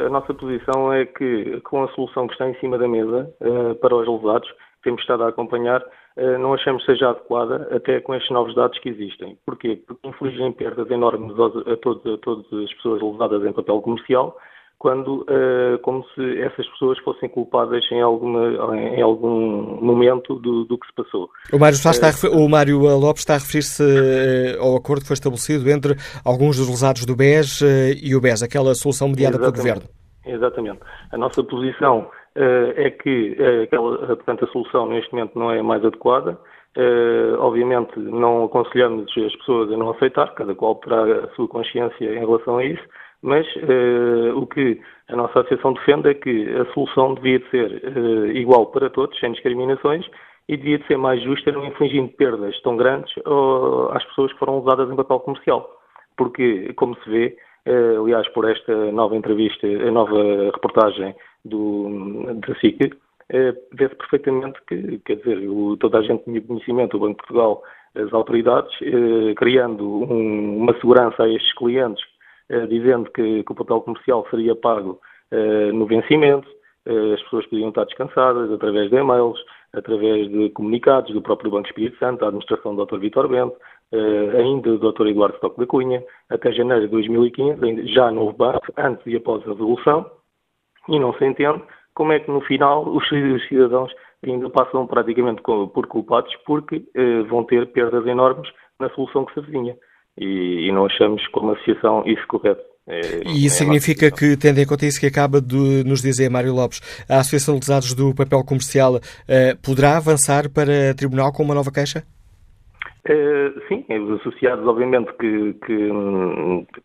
a nossa posição é que, com a solução que está em cima da mesa uh, para os lesados, temos estado a acompanhar, uh, não achamos seja adequada até com estes novos dados que existem. Porquê? Porque infligem perdas enormes a, a todas as pessoas lesadas em papel comercial quando uh, como se essas pessoas fossem culpadas em, alguma, em algum momento do, do que se passou. O Mário, está uh, o Mário Lopes está a referir-se uh, ao acordo que foi estabelecido entre alguns dos lesados do BES e o BES, aquela solução mediada pelo Governo. Exatamente. A nossa posição é que aquela, portanto, a solução neste momento não é mais adequada. obviamente não aconselhamos as pessoas a não aceitar, cada qual terá a sua consciência em relação a isso, mas uh, o que a nossa associação defende é que a solução devia de ser uh, igual para todos, sem discriminações, e devia de ser mais justa, não infligindo perdas tão grandes uh, às pessoas que foram usadas em papel comercial. Porque, como se vê, uh, aliás, por esta nova entrevista, a nova reportagem do, da SIC, vê-se perfeitamente que, quer dizer, o, toda a gente tinha conhecimento, o Banco de Portugal, as autoridades, criando um, uma segurança a estes clientes eh, dizendo que, que, o papel comercial seria pago uh, no vencimento, uh, as pessoas podiam estar descansadas através de e-mails, através de comunicados do próprio Banco Espírito Santo, a administração do Dr. Vitor Bento, ainda do Dr. Eduardo Stock da Cunha, até janeiro de 2015, ainda, já no banco, antes e após a resolução, e não se entende como é que no final os cidadãos ainda passam praticamente por culpados porque vão ter perdas enormes na solução que se avizinha e, e não achamos como associação isso correto. É, e isso é significa que, tendo em conta isso que acaba de nos dizer Mário Lopes, a Associação de Lesados do Papel Comercial eh, poderá avançar para tribunal com uma nova queixa? Uh, sim, os associados, obviamente, que, que,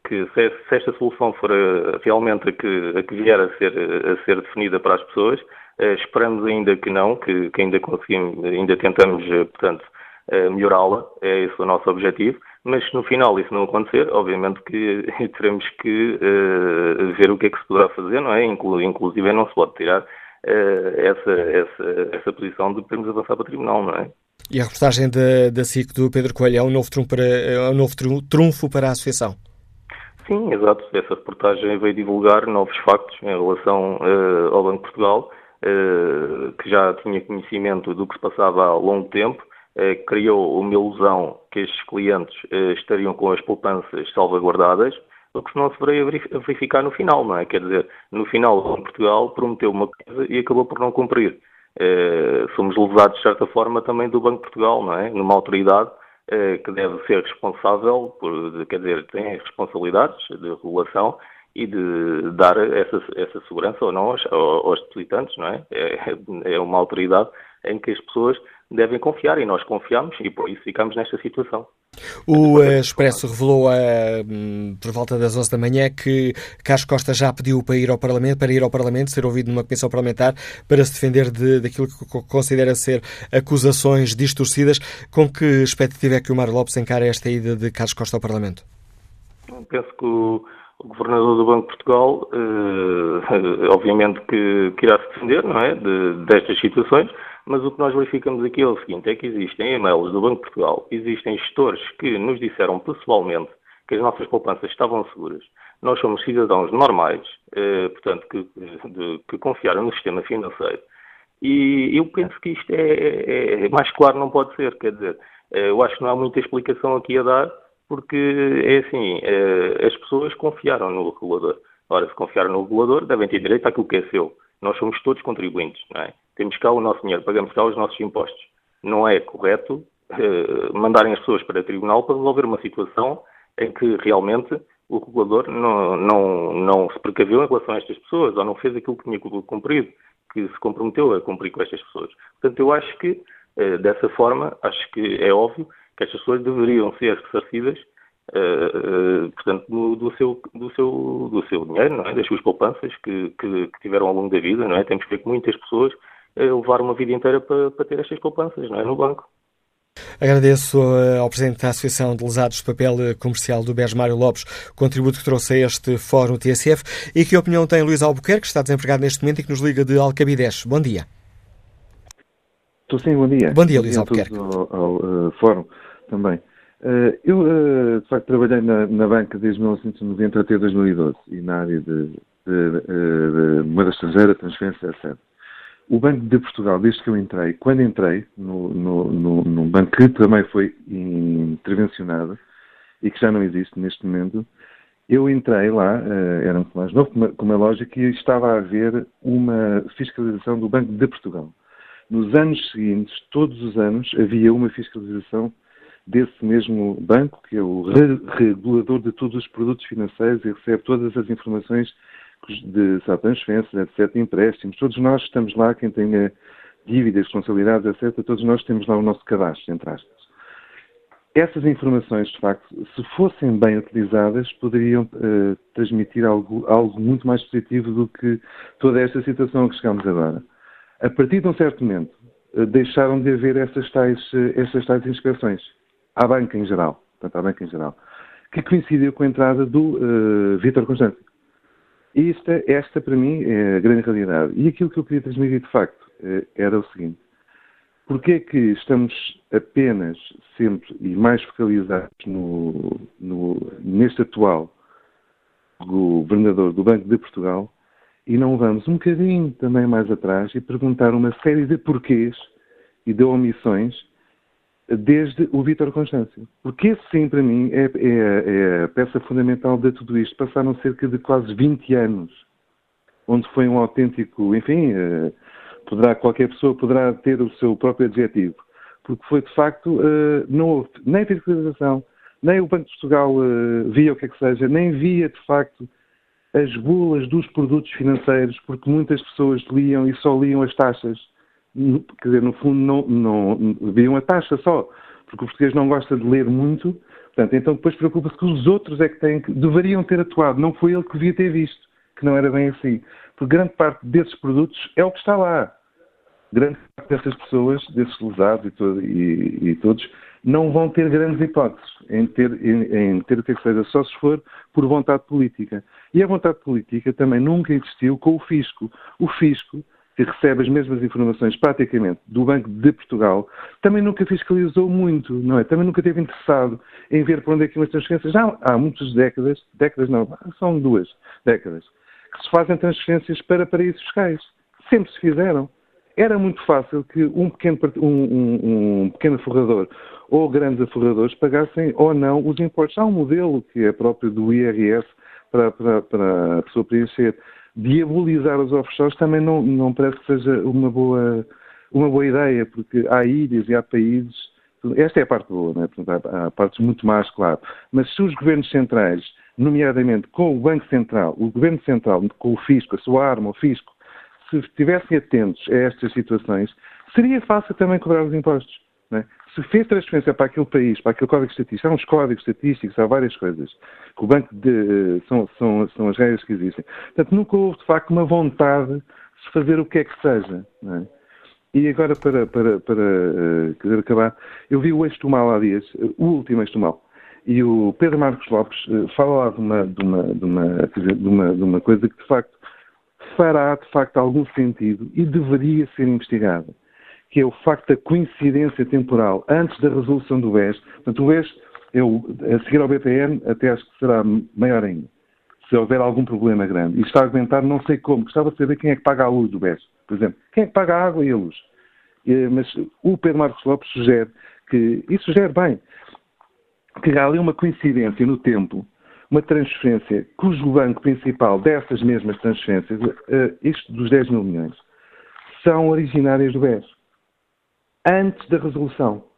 que se, se, esta solução for a, realmente a que, a que vier a ser, a ser definida para as pessoas, uh, esperamos ainda que não, que, que ainda conseguimos, ainda tentamos, portanto, melhorá-la, é esse o nosso objetivo mas se no final isso não acontecer, obviamente que [LAUGHS] teremos que uh, ver o que é que se poderá fazer, não é? Inclusive não se pode tirar uh, essa, essa, essa posição de podermos avançar para o tribunal, não é? E a reportagem da, da SIC do Pedro Coelho é um novo trunfo para, é um novo trunfo para a Associação? Sim, exato. Essa reportagem veio divulgar novos factos em relação uh, ao Banco de Portugal, que já tinha conhecimento do que se passava há longo tempo, criou uma ilusão que estes clientes eh, estariam com as poupanças salvaguardadas, o que não se veio verificar no final, não é? Quer dizer, no final, o Portugal prometeu uma coisa e acabou por não cumprir. Eh, somos levados, de certa forma, também do Banco Portugal, não é? Numa autoridade que deve ser responsável, por, quer dizer, tem responsabilidades de regulação e de dar essa, essa segurança ou não aos, aos depositantes, não é? é? É uma autoridade em que as pessoas devem confiar e nós confiamos e por isso ficamos nesta situação. O Expresso revelou uh, por volta das 11 da manhã que Carlos Costa já pediu para ir ao Parlamento, para ir ao Parlamento, ser ouvido numa comissão parlamentar para se defender de, daquilo que considera ser acusações distorcidas. Com que expectativa é que o Mário Lopes encara esta ida de Carlos Costa ao Parlamento? Penso que o, o Governador do Banco de Portugal, uh, [LAUGHS] obviamente que, que irá se defender, não é, de, destas situações, mas o que nós verificamos aqui é o seguinte, é que existem e-mails do Banco de Portugal, existem gestores que nos disseram pessoalmente que as nossas poupanças estavam seguras. Nós somos cidadãos normais, eh, portanto, que, de, que, confiaram no sistema financeiro. E eu penso que isto é, é, é, mais claro não pode ser, quer dizer, eh, eu acho que não há muita explicação aqui a dar, porque é assim, eh, as pessoas confiaram no regulador. Ora, se confiaram no regulador, devem ter direito àquilo que é seu. Nós somos todos contribuintes, não é? Temos cá o nosso dinheiro, pagamos cá os nossos impostos. Não é correto uh, mandarem as pessoas para o tribunal para resolver uma situação em que realmente o regulador não, não, não se precaveu em relação a estas pessoas ou não fez aquilo que tinha cumprido, que se comprometeu a cumprir com estas pessoas. Portanto, eu acho que, uh, dessa forma, acho que é óbvio que estas pessoas deveriam ser ressarcidas Uh, uh, portanto, do, do, seu, do, seu, do seu dinheiro, não é? das suas poupanças que, que, que, tiveram ao longo da vida. Não é? Temos que ver que muitas pessoas uh, levaram uma vida inteira para, para ter estas poupanças não é? no banco. Agradeço ao Presidente da Associação de Lesados de Papel Comercial do BES, Mário Lopes, o contributo que trouxe a este Fórum TSF. E que opinião tem Luís Albuquerque, que está desempregado neste momento e que nos liga de Alcabidez. Bom dia. Estou sim, bom dia. Bom dia, Luís Albuquerque. Ao, ao uh, Fórum também. Uh, eu, uh, de facto, trabalhei na, na, banca desde 1990 até 2012 e na área de, de, de, de moeda estrangeira, transferência, etc. O Banco de Portugal, desde que eu entrei, quando entrei no, no, no, no banco que também foi intervencionado e que já não existe neste momento, eu entrei lá, uh, era muito mais novo, como é lógico, e estava a haver uma fiscalização do Banco de Portugal. Nos anos seguintes, todos os anos, havia uma fiscalização desse mesmo banco, que é o regulador de todos os produtos financeiros e recebe todas as informações de sabe, transferências, etc., empréstimos. Todos nós estamos lá, quem tenha dívidas, responsabilidades, etc., todos nós temos lá o nosso cadastro, entre aspas. Essas informações, de facto, se fossem bem utilizadas, poderiam uh, transmitir algo, algo muito mais positivo do que toda esta situação a que chegamos agora. A partir de um certo momento, uh, deixaram de haver essas tais, uh, essas tais inspeções à banca em geral, portanto, à banca em geral, que coincidiu com a entrada do uh, Vítor Constante. E esta, esta, para mim, é a grande realidade. E aquilo que eu queria transmitir, de facto, uh, era o seguinte. Porquê é que estamos apenas, sempre e mais focalizados no, no, neste atual governador do Banco de Portugal e não vamos um bocadinho também mais atrás e perguntar uma série de porquês e de omissões desde o Vítor Constâncio. Porque esse sim, para mim, é, é, é, a peça fundamental de tudo isto. Passaram cerca de quase 20 anos, onde foi um autêntico, enfim, eh, poderá, qualquer pessoa poderá ter o seu próprio adjetivo. Porque foi, de facto, eh, não houve nem fiscalização, nem o Banco de Portugal eh, via o que é que seja, nem via, de facto, as bulas dos produtos financeiros, porque muitas pessoas liam e só liam as taxas quer dizer, no fundo, não, não, a taxa só, porque o português não gosta de ler muito, portanto, então depois preocupa-se que os outros é que têm que, deveriam ter atuado, não foi ele que devia ter visto, que não era bem assim. Porque grande parte desses produtos é o que está lá. Grande parte dessas pessoas, desses lesados e, todo, e, e todos, não vão ter grandes hipóteses em ter, em, em ter é que seja, só se for por vontade política. E a vontade política também nunca existiu com o fisco. O fisco que recebe as mesmas informações praticamente do Banco de Portugal, também nunca fiscalizou muito, não é? Também nunca esteve interessado em ver para onde é que as transferências. Já há muitas décadas, décadas não, são duas décadas, que se fazem transferências para paraísos fiscais. Sempre se fizeram. Era muito fácil que um pequeno, um, um, pequeno forrador ou grandes aforradores pagassem ou não os impostos. Há um modelo que é próprio do IRS para, para, para a pessoa preencher diabolizar os offshores também não, não parece que seja uma boa, uma boa ideia, porque há ilhas e há países. Esta é a parte boa, né? Portanto, há, há partes muito más, claro. Mas se os governos centrais, nomeadamente com o Banco Central, o Governo Central, com o Fisco, a sua arma, o Fisco, se estivessem atentos a estas situações, seria fácil também cobrar os impostos. Né? Se fez transferência para aquele país, para aquele código estatístico, há uns códigos estatísticos, há várias coisas, o banco de, eh, são, são, são as regras que existem. Portanto, nunca houve, de facto, uma vontade de fazer o que é que seja. É? E agora, para, para, para uh, querer acabar, eu vi o Eixo do Mal há dias, o último Eixo do Mal, e o Pedro Marcos Lopes uh, fala lá de uma, de, uma, de, uma, de, uma, de uma coisa que, de facto, fará, de facto, algum sentido e deveria ser investigada que é o facto da coincidência temporal antes da resolução do BES. Portanto, o BES, eu, a seguir ao BPN, até acho que será maior ainda, se houver algum problema grande. E está a argumentar, não sei como, gostava de saber quem é que paga a luz do BES, por exemplo. Quem é que paga a água e a luz? Mas o Pedro Marcos Lopes sugere que, e sugere bem, que há ali uma coincidência no tempo, uma transferência cujo banco principal dessas mesmas transferências, eh, isto dos 10 mil milhões, são originárias do BES antes da resolução.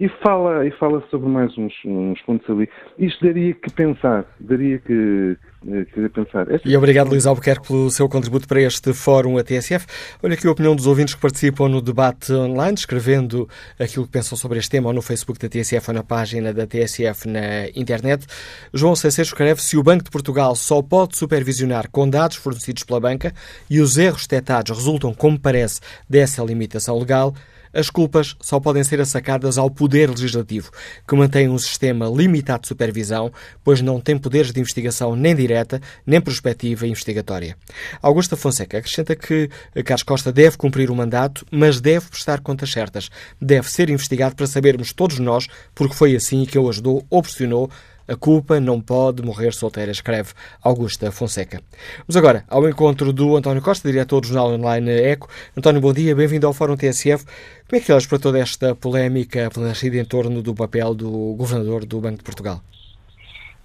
E fala, e fala sobre mais uns, uns pontos ali. Isto daria que pensar, daria que, eh, que pensar. Esta... E obrigado, Luís Albuquerque, pelo seu contributo para este fórum a TSF. Olha aqui a opinião dos ouvintes que participam no debate online, escrevendo aquilo que pensam sobre este tema ou no Facebook da TSF ou na página da TSF na internet. João Ceceiro escreve se o Banco de Portugal só pode supervisionar com dados fornecidos pela banca e os erros detectados resultam, como parece, dessa limitação legal, as culpas só podem ser assacadas ao Poder Legislativo, que mantém um sistema limitado de supervisão, pois não tem poderes de investigação nem direta, nem prospectiva e investigatória. Augusta Fonseca acrescenta que Carlos Costa deve cumprir o mandato, mas deve prestar contas certas. Deve ser investigado para sabermos todos nós porque foi assim que o ajudou ou pressionou a culpa não pode morrer solteira, escreve Augusta Fonseca. Vamos agora ao encontro do António Costa, diretor do jornal online ECO. António, bom dia, bem-vindo ao Fórum TSF. Como é que olhas para toda esta polémica nascida em torno do papel do governador do Banco de Portugal?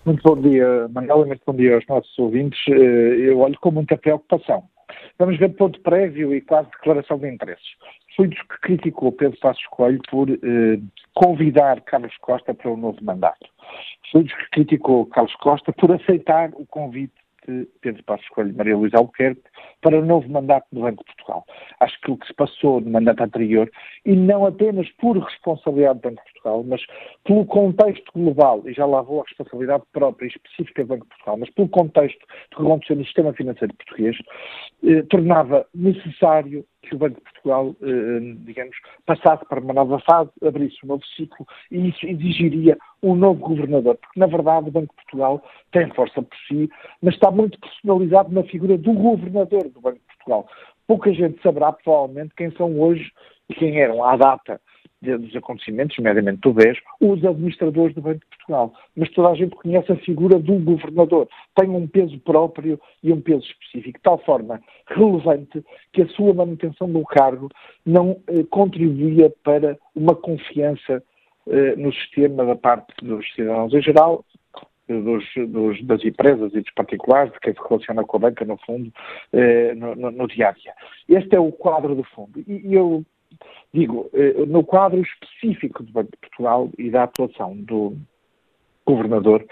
Muito bom dia, Manuel, e muito bom dia aos nossos ouvintes. Eh, eu olho com muita preocupação. Vamos ver ponto prévio e quase declaração de interesses. Fui dos que criticou Pedro Passos Coelho por eh, convidar Carlos Costa para um novo mandato. Fui dos que criticou Carlos Costa por aceitar o convite de Pedro Passos Coelho e Maria Luísa Albuquerque para o novo mandato do Banco de Portugal. Acho que o que se passou no mandato anterior, e não apenas por responsabilidade do Banco de Portugal, mas pelo contexto global, e já lá vou a responsabilidade própria e específica do Banco de Portugal, mas pelo contexto que aconteceu no sistema financeiro português, eh, tornava necessário que o Banco de Portugal, eh, digamos, passasse para uma nova fase, abrisse um novo ciclo, e isso exigiria um novo governador, porque na verdade o Banco de Portugal tem força por si, mas está muito personalizado na figura do governador do Banco de Portugal. Pouca gente saberá, provavelmente, quem são hoje e quem eram à data dos acontecimentos, nomeadamente do BES, os administradores do Banco de Portugal. Mas toda a gente conhece a figura do governador. Tem um peso próprio e um peso específico, de tal forma relevante que a sua manutenção no cargo não eh, contribuía para uma confiança eh, no sistema da parte dos cidadãos em geral, dos, dos, das empresas e dos particulares, de quem se relaciona com a banca, no fundo, eh, no, no, no, dia a dia. Este é o quadro do fundo. E, e eu digo, eh, no quadro específico do Banco de Portugal e da atuação do governador,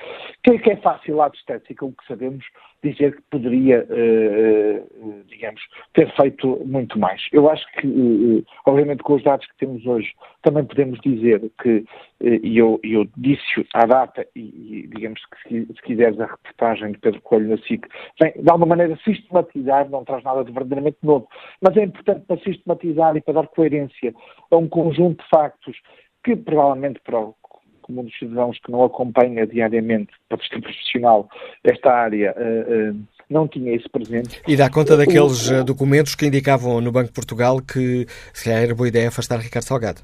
que, é que é fácil à distância, como que sabemos, dizer que poderia, uh, uh, digamos, ter feito muito mais. Eu acho que, obviamente, com os dados que temos hoje, também podemos dizer que, e eu, eu disse à data, e, e digamos que se, se, quiseres a reportagem de Pedro Coelho na SIC, vem de alguma maneira sistematizar, não traz nada de verdadeiramente novo, mas é importante para sistematizar e para dar coerência a um conjunto de factos que provavelmente para o comum dos cidadãos que não acompanha diariamente, para ser profissional, esta área, uh, uh, não tinha isso presente. E dá conta daqueles o, documentos que indicavam no Banco de Portugal que se calhar era boa ideia afastar Ricardo Salgado.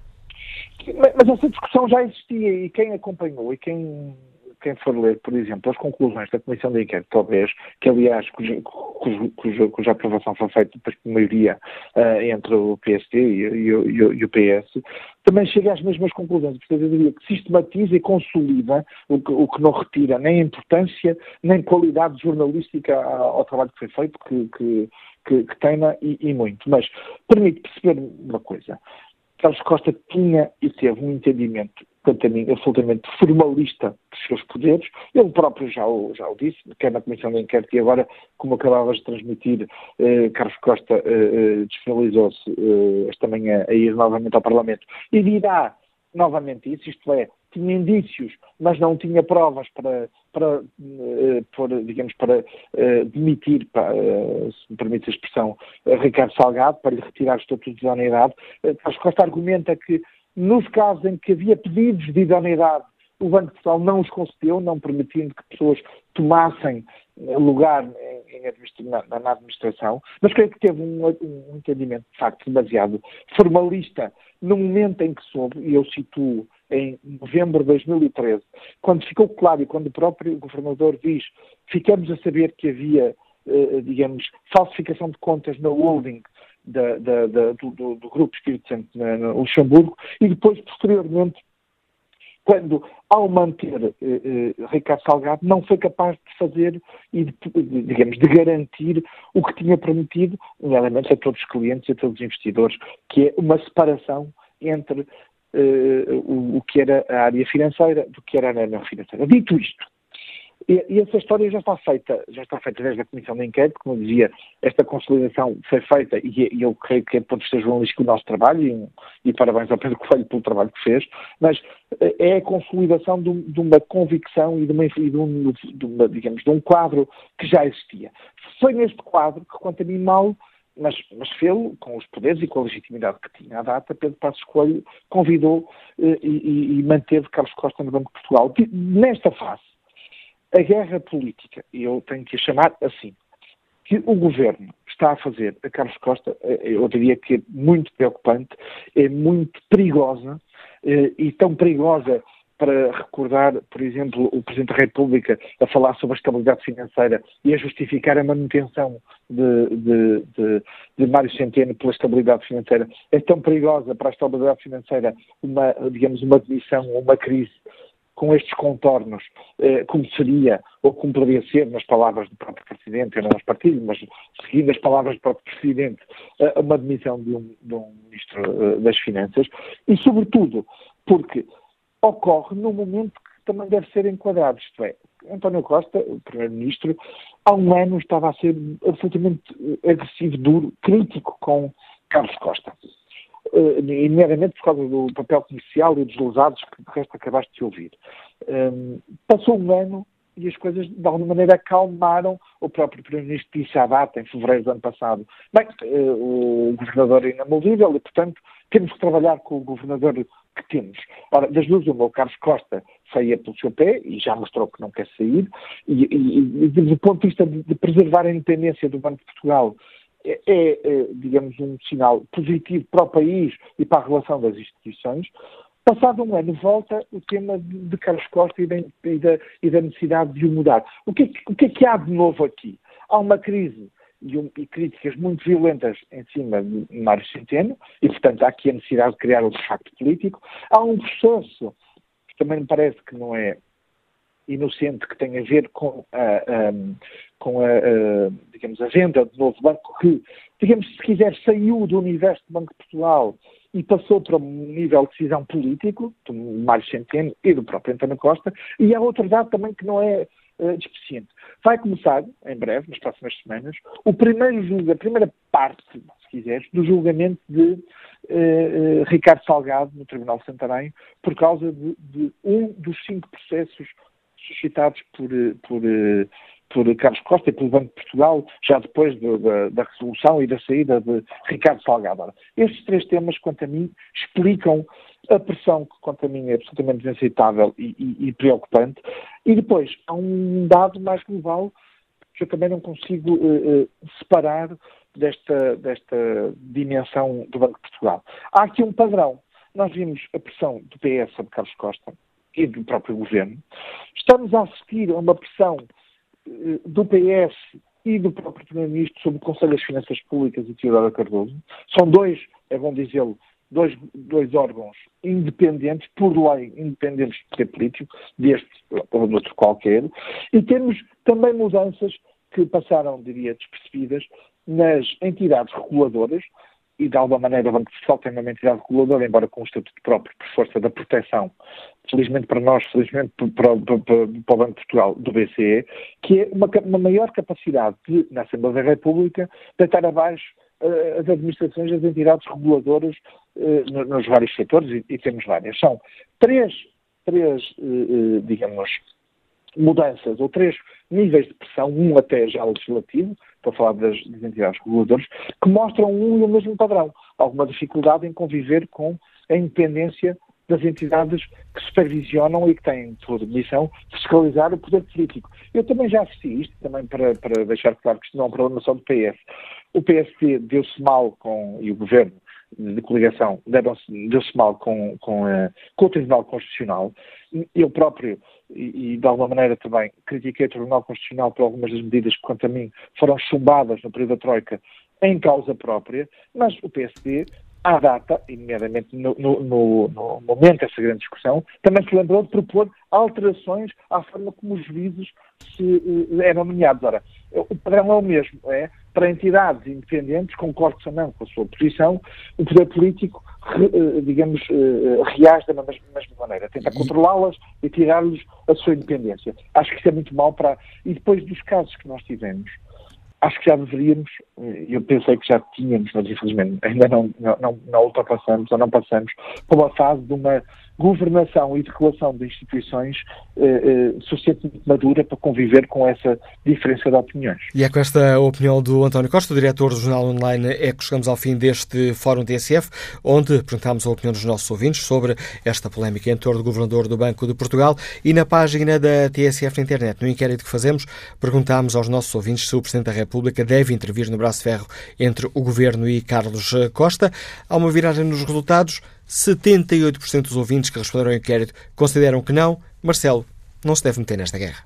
Mas essa discussão já existia e quem acompanhou e quem quem for ler, por exemplo, as conclusões da Comissão de Inquérito BES, que aliás, cuja, cuja, cuja aprovação foi feita por maioria uh, entre o PSD e, e, e, e, o PS, também chega às mesmas conclusões. Portanto, eu diria que sistematiza e consolida o que, o que não retira nem importância, nem qualidade jornalística ao, trabalho que foi feito, que, que, que, que e muito. Mas permite perceber uma coisa. Carlos Costa tinha e teve um entendimento quanto a mim, absolutamente formalista dos seus poderes. Ele próprio já o, já o disse, quer na Comissão de Inquérito e agora, como acabavas de transmitir, eh, Carlos Costa eh, eh, disponibilizou-se eh, esta manhã a ir novamente ao Parlamento e dirá novamente isso, isto é, tinha indícios, mas não tinha provas para, para por, digamos, para uh, demitir, para, uh, se me permite a expressão, Ricardo Salgado, para lhe retirar o estatuto de idoneidade. Uh, Carlos Costa argumenta que nos casos em que havia pedidos de idoneidade, o Banco de Portugal não os concedeu, não permitindo que pessoas tomassem lugar em, em na, na, administração, mas creio que teve um, um, entendimento, de facto, demasiado formalista. No momento em que soube, e eu situo em novembro de 2013, quando ficou claro e quando o próprio governador diz, ficamos a saber que havia, eh, digamos, falsificação de contas na holding da, da, da, do, do, Grupo Espírito Santo no Luxemburgo e depois, posteriormente, quando, ao manter eh, eh, Ricardo Salgado, não foi capaz de fazer e, de, digamos, de garantir o que tinha prometido, nomeadamente a todos os clientes e a todos os investidores, que é uma separação entre uh, o, o, que era a área financeira do que era a área não financeira. Dito isto, e, essa história já está feita, já está feita desde a Comissão de Inquérito, como eu dizia, esta consolidação foi feita e, e eu creio que é para ser jornalístico o nosso trabalho e, e, parabéns ao Pedro Coelho pelo trabalho que fez, mas eh, é a consolidação de, de uma convicção e, de uma, de, um, de, uma, digamos, de um quadro que já existia. Foi neste quadro que, quanto a mim, mal mas, mas fê-lo com os poderes e com a legitimidade que tinha à data, Pedro Passos Coelho convidou eh, e, e, manteve Carlos Costa no Banco de Portugal. Nesta fase, a guerra política, e eu tenho que a chamar assim, que o governo está a fazer a Carlos Costa, eh, eu diria que é muito preocupante, é muito perigosa, eh, e tão perigosa para recordar, por exemplo, o Presidente da República a falar sobre a estabilidade financeira e a justificar a manutenção de, de, de, de Mário Centeno pela estabilidade financeira, é tão perigosa para a estabilidade financeira uma, digamos, uma demissão ou uma crise com estes contornos, eh, como seria, ou como poderia ser, nas palavras do próprio Presidente, eu não as partilho, mas seguindo as palavras do próprio Presidente, eh, uma demissão de um, de um Ministro eh, das Finanças, e sobretudo porque ocorre num momento que também deve ser enquadrado, isto é, António Costa, o Primeiro-Ministro, há um ano estava a ser absolutamente agressivo, duro, crítico com Carlos Costa uh, nomeadamente por causa do papel comercial e dos lesados que de resto acabaste de ouvir. Um, passou um ano e as coisas de alguma maneira acalmaram. O próprio Primeiro-Ministro disse à data, em fevereiro do ano passado, bem, uh, o governador é inamovível e, portanto, temos que trabalhar com o governador que temos. Ora, das duas, o meu Carlos Costa saía pelo seu pé e já mostrou que não quer sair, e, e, e do ponto de vista de, de preservar a independência do Banco de Portugal, é, é, digamos, um sinal positivo para o país e para a relação das instituições. Passado um ano, volta o tema de, Carlos Costa e da, e da, e da necessidade de o mudar. O que, é que, o que, é que há de novo aqui? Há uma crise e, um, e, críticas muito violentas em cima de Mário Centeno, e, portanto, há aqui a necessidade de criar um facto político. Há um processo que também me parece que não é inocente, que tem a ver com a, com a, a, digamos, a venda do novo banco que, digamos, se quiser, saiu do universo do Banco de Portugal e passou para um nível de decisão político, do Mário Centeno e do próprio António Costa, e há outro dado também que não é uh. Vai começar, em breve, nas próximas semanas, o primeiro a primeira parte, se quiseres, do julgamento de uh, uh, Ricardo Salgado no Tribunal de Santarém, por causa de, de, um dos cinco processos suscitados por, por por Carlos Costa e pelo Banco de Portugal, já depois de, de, da resolução e da saída de Ricardo Salgado. estes três temas, quanto a mim, explicam a pressão que, quanto a mim, é absolutamente inaceitável e, e, e preocupante. E depois, há um dado mais global que eu também não consigo uh, separar desta, desta dimensão do Banco de Portugal. Há aqui um padrão. Nós vimos a pressão do PS sobre Carlos Costa e do próprio governo. Estamos a assistir a uma pressão eh, do PS e do próprio Primeiro-Ministro sobre o Conselho das Finanças Públicas e Teodoro Cardoso. São dois, é bom dizê-lo, dois, dois órgãos independentes, por lei, independentes de poder político, deste ou de outro qualquer, e temos também mudanças que passaram, diria, despercebidas nas entidades reguladoras, e de alguma maneira o Banco de Portugal tem uma entidade reguladora, embora com um estatuto próprio, por força da proteção, felizmente para nós, felizmente para, para, para, para o Banco de Portugal, do BCE, que é uma, uma maior capacidade de, na Assembleia da República, deitar abaixo uh, as administrações, as entidades reguladoras uh, nos, nos, vários setores, e, e, temos várias. São três, três uh, digamos, mudanças, ou três níveis de pressão, um até já legislativo, estou a falar das, das entidades reguladoras, que mostram um e o mesmo padrão. Alguma dificuldade em conviver com a independência das entidades que supervisionam e que têm por missão fiscalizar o poder político. Eu também já assisti isto, também para, para deixar claro que isto não é um problema só do PS. O PSD deu-se mal com, e o governo de coligação deu-se mal com, com, uh, com, o Tribunal Constitucional. Eu próprio, e, e, de alguma maneira também, critiquei o Tribunal Constitucional por algumas das medidas que, quanto a mim, foram chumbadas no período da Troika em causa própria, mas o PSD, à data, e nomeadamente no, no, no, no momento dessa grande discussão, também se lembrou de propor alterações à forma como os juízes se, uh, eram nomeados. Ora, o padrão é o mesmo, é para entidades independentes, concordo também com a sua posição, o poder político, re, digamos, reage da mesma, mesma maneira, tenta controlá-las e tirar-lhes a sua independência. Acho que isso é muito mal para. E depois dos casos que nós tivemos, acho que já deveríamos, eu pensei que já tínhamos, mas infelizmente ainda não, não, não ultrapassamos ou não passamos para uma fase de uma governação e de regulação de instituições eh, eh, suficientemente madura para conviver com essa diferença de opiniões. E é com esta opinião do António Costa, diretor do jornal online, é que chegamos ao fim deste Fórum TSF, onde perguntámos a opinião dos nossos ouvintes sobre esta polémica em torno do governador do Banco de Portugal e na página da TSF na internet. No inquérito que fazemos, perguntámos aos nossos ouvintes se o Presidente da República deve intervir no braço de ferro entre o governo e Carlos Costa. Há uma viragem nos resultados. 78% dos ouvintes que responderam ao inquérito consideram que não. Marcelo não se deve meter nesta guerra.